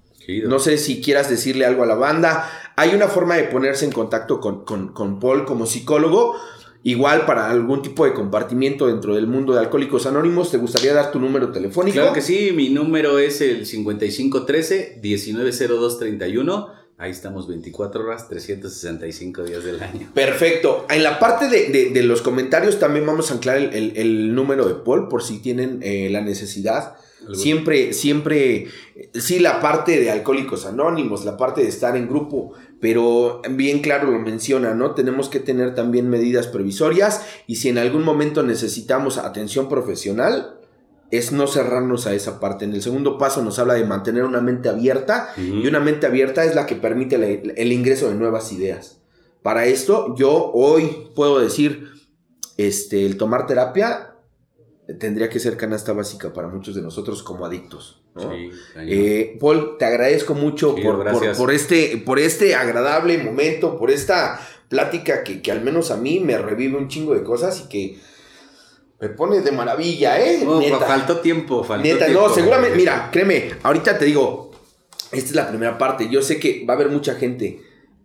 no sé si quieras decirle algo a la banda. Hay una forma de ponerse en contacto con, con Paul como psicólogo. Igual para algún tipo de compartimiento dentro del mundo de Alcohólicos Anónimos, ¿te gustaría dar tu número telefónico? Claro que sí, mi número es el 5513-190231. Ahí estamos 24 horas, 365 días del año. Perfecto. En la parte de, los comentarios también vamos a anclar el, número de Paul por si tienen eh, la necesidad. Siempre, siempre, sí, la parte de Alcohólicos Anónimos, la parte de estar en grupo, pero bien claro lo menciona, ¿no? Tenemos que tener también medidas previsorias y si en algún momento necesitamos atención profesional, es no cerrarnos a esa parte. En el segundo paso nos habla de mantener una mente abierta y una mente abierta es la que permite el ingreso de nuevas ideas. Para esto yo hoy puedo decir, este, el tomar terapia tendría que ser canasta básica para muchos de nosotros como adictos. Eh, Paul, te agradezco mucho por, este, por este agradable momento, por esta plática que, que, al menos a mí me revive un chingo de cosas y que me pone de maravilla, ¿eh? faltó tiempo, faltó Neta, no, seguramente, mira, créeme, ahorita te digo, esta es la primera parte, yo sé que va a haber mucha gente.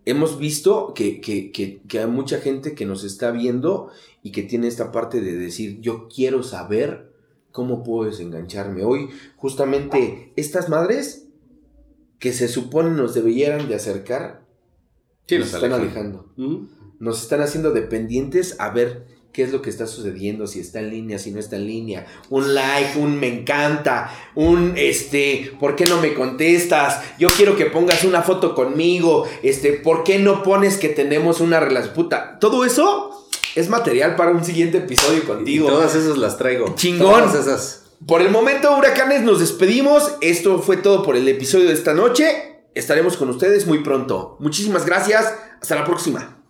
Hemos visto que, que, que, que hay mucha gente que nos está viendo y que tiene esta parte de decir, yo quiero saber cómo puedo desengancharme. Hoy, justamente, estas madres que se supone nos debieran de acercar, nos, están alejando. Nos están haciendo dependientes a ver qué es lo que está sucediendo, si está en línea, si no está en línea, un like, un me encanta, un este, ¿por qué no me contestas? Yo quiero que pongas una foto conmigo, este, ¿por qué no pones que tenemos una relación puta? Todo eso es material para un siguiente episodio contigo. Y todas esas las traigo. Chingón. Todas esas. Por el momento, huracanes, nos despedimos. Esto fue todo por el episodio de esta noche. Estaremos con ustedes muy pronto. Muchísimas gracias. Hasta la próxima.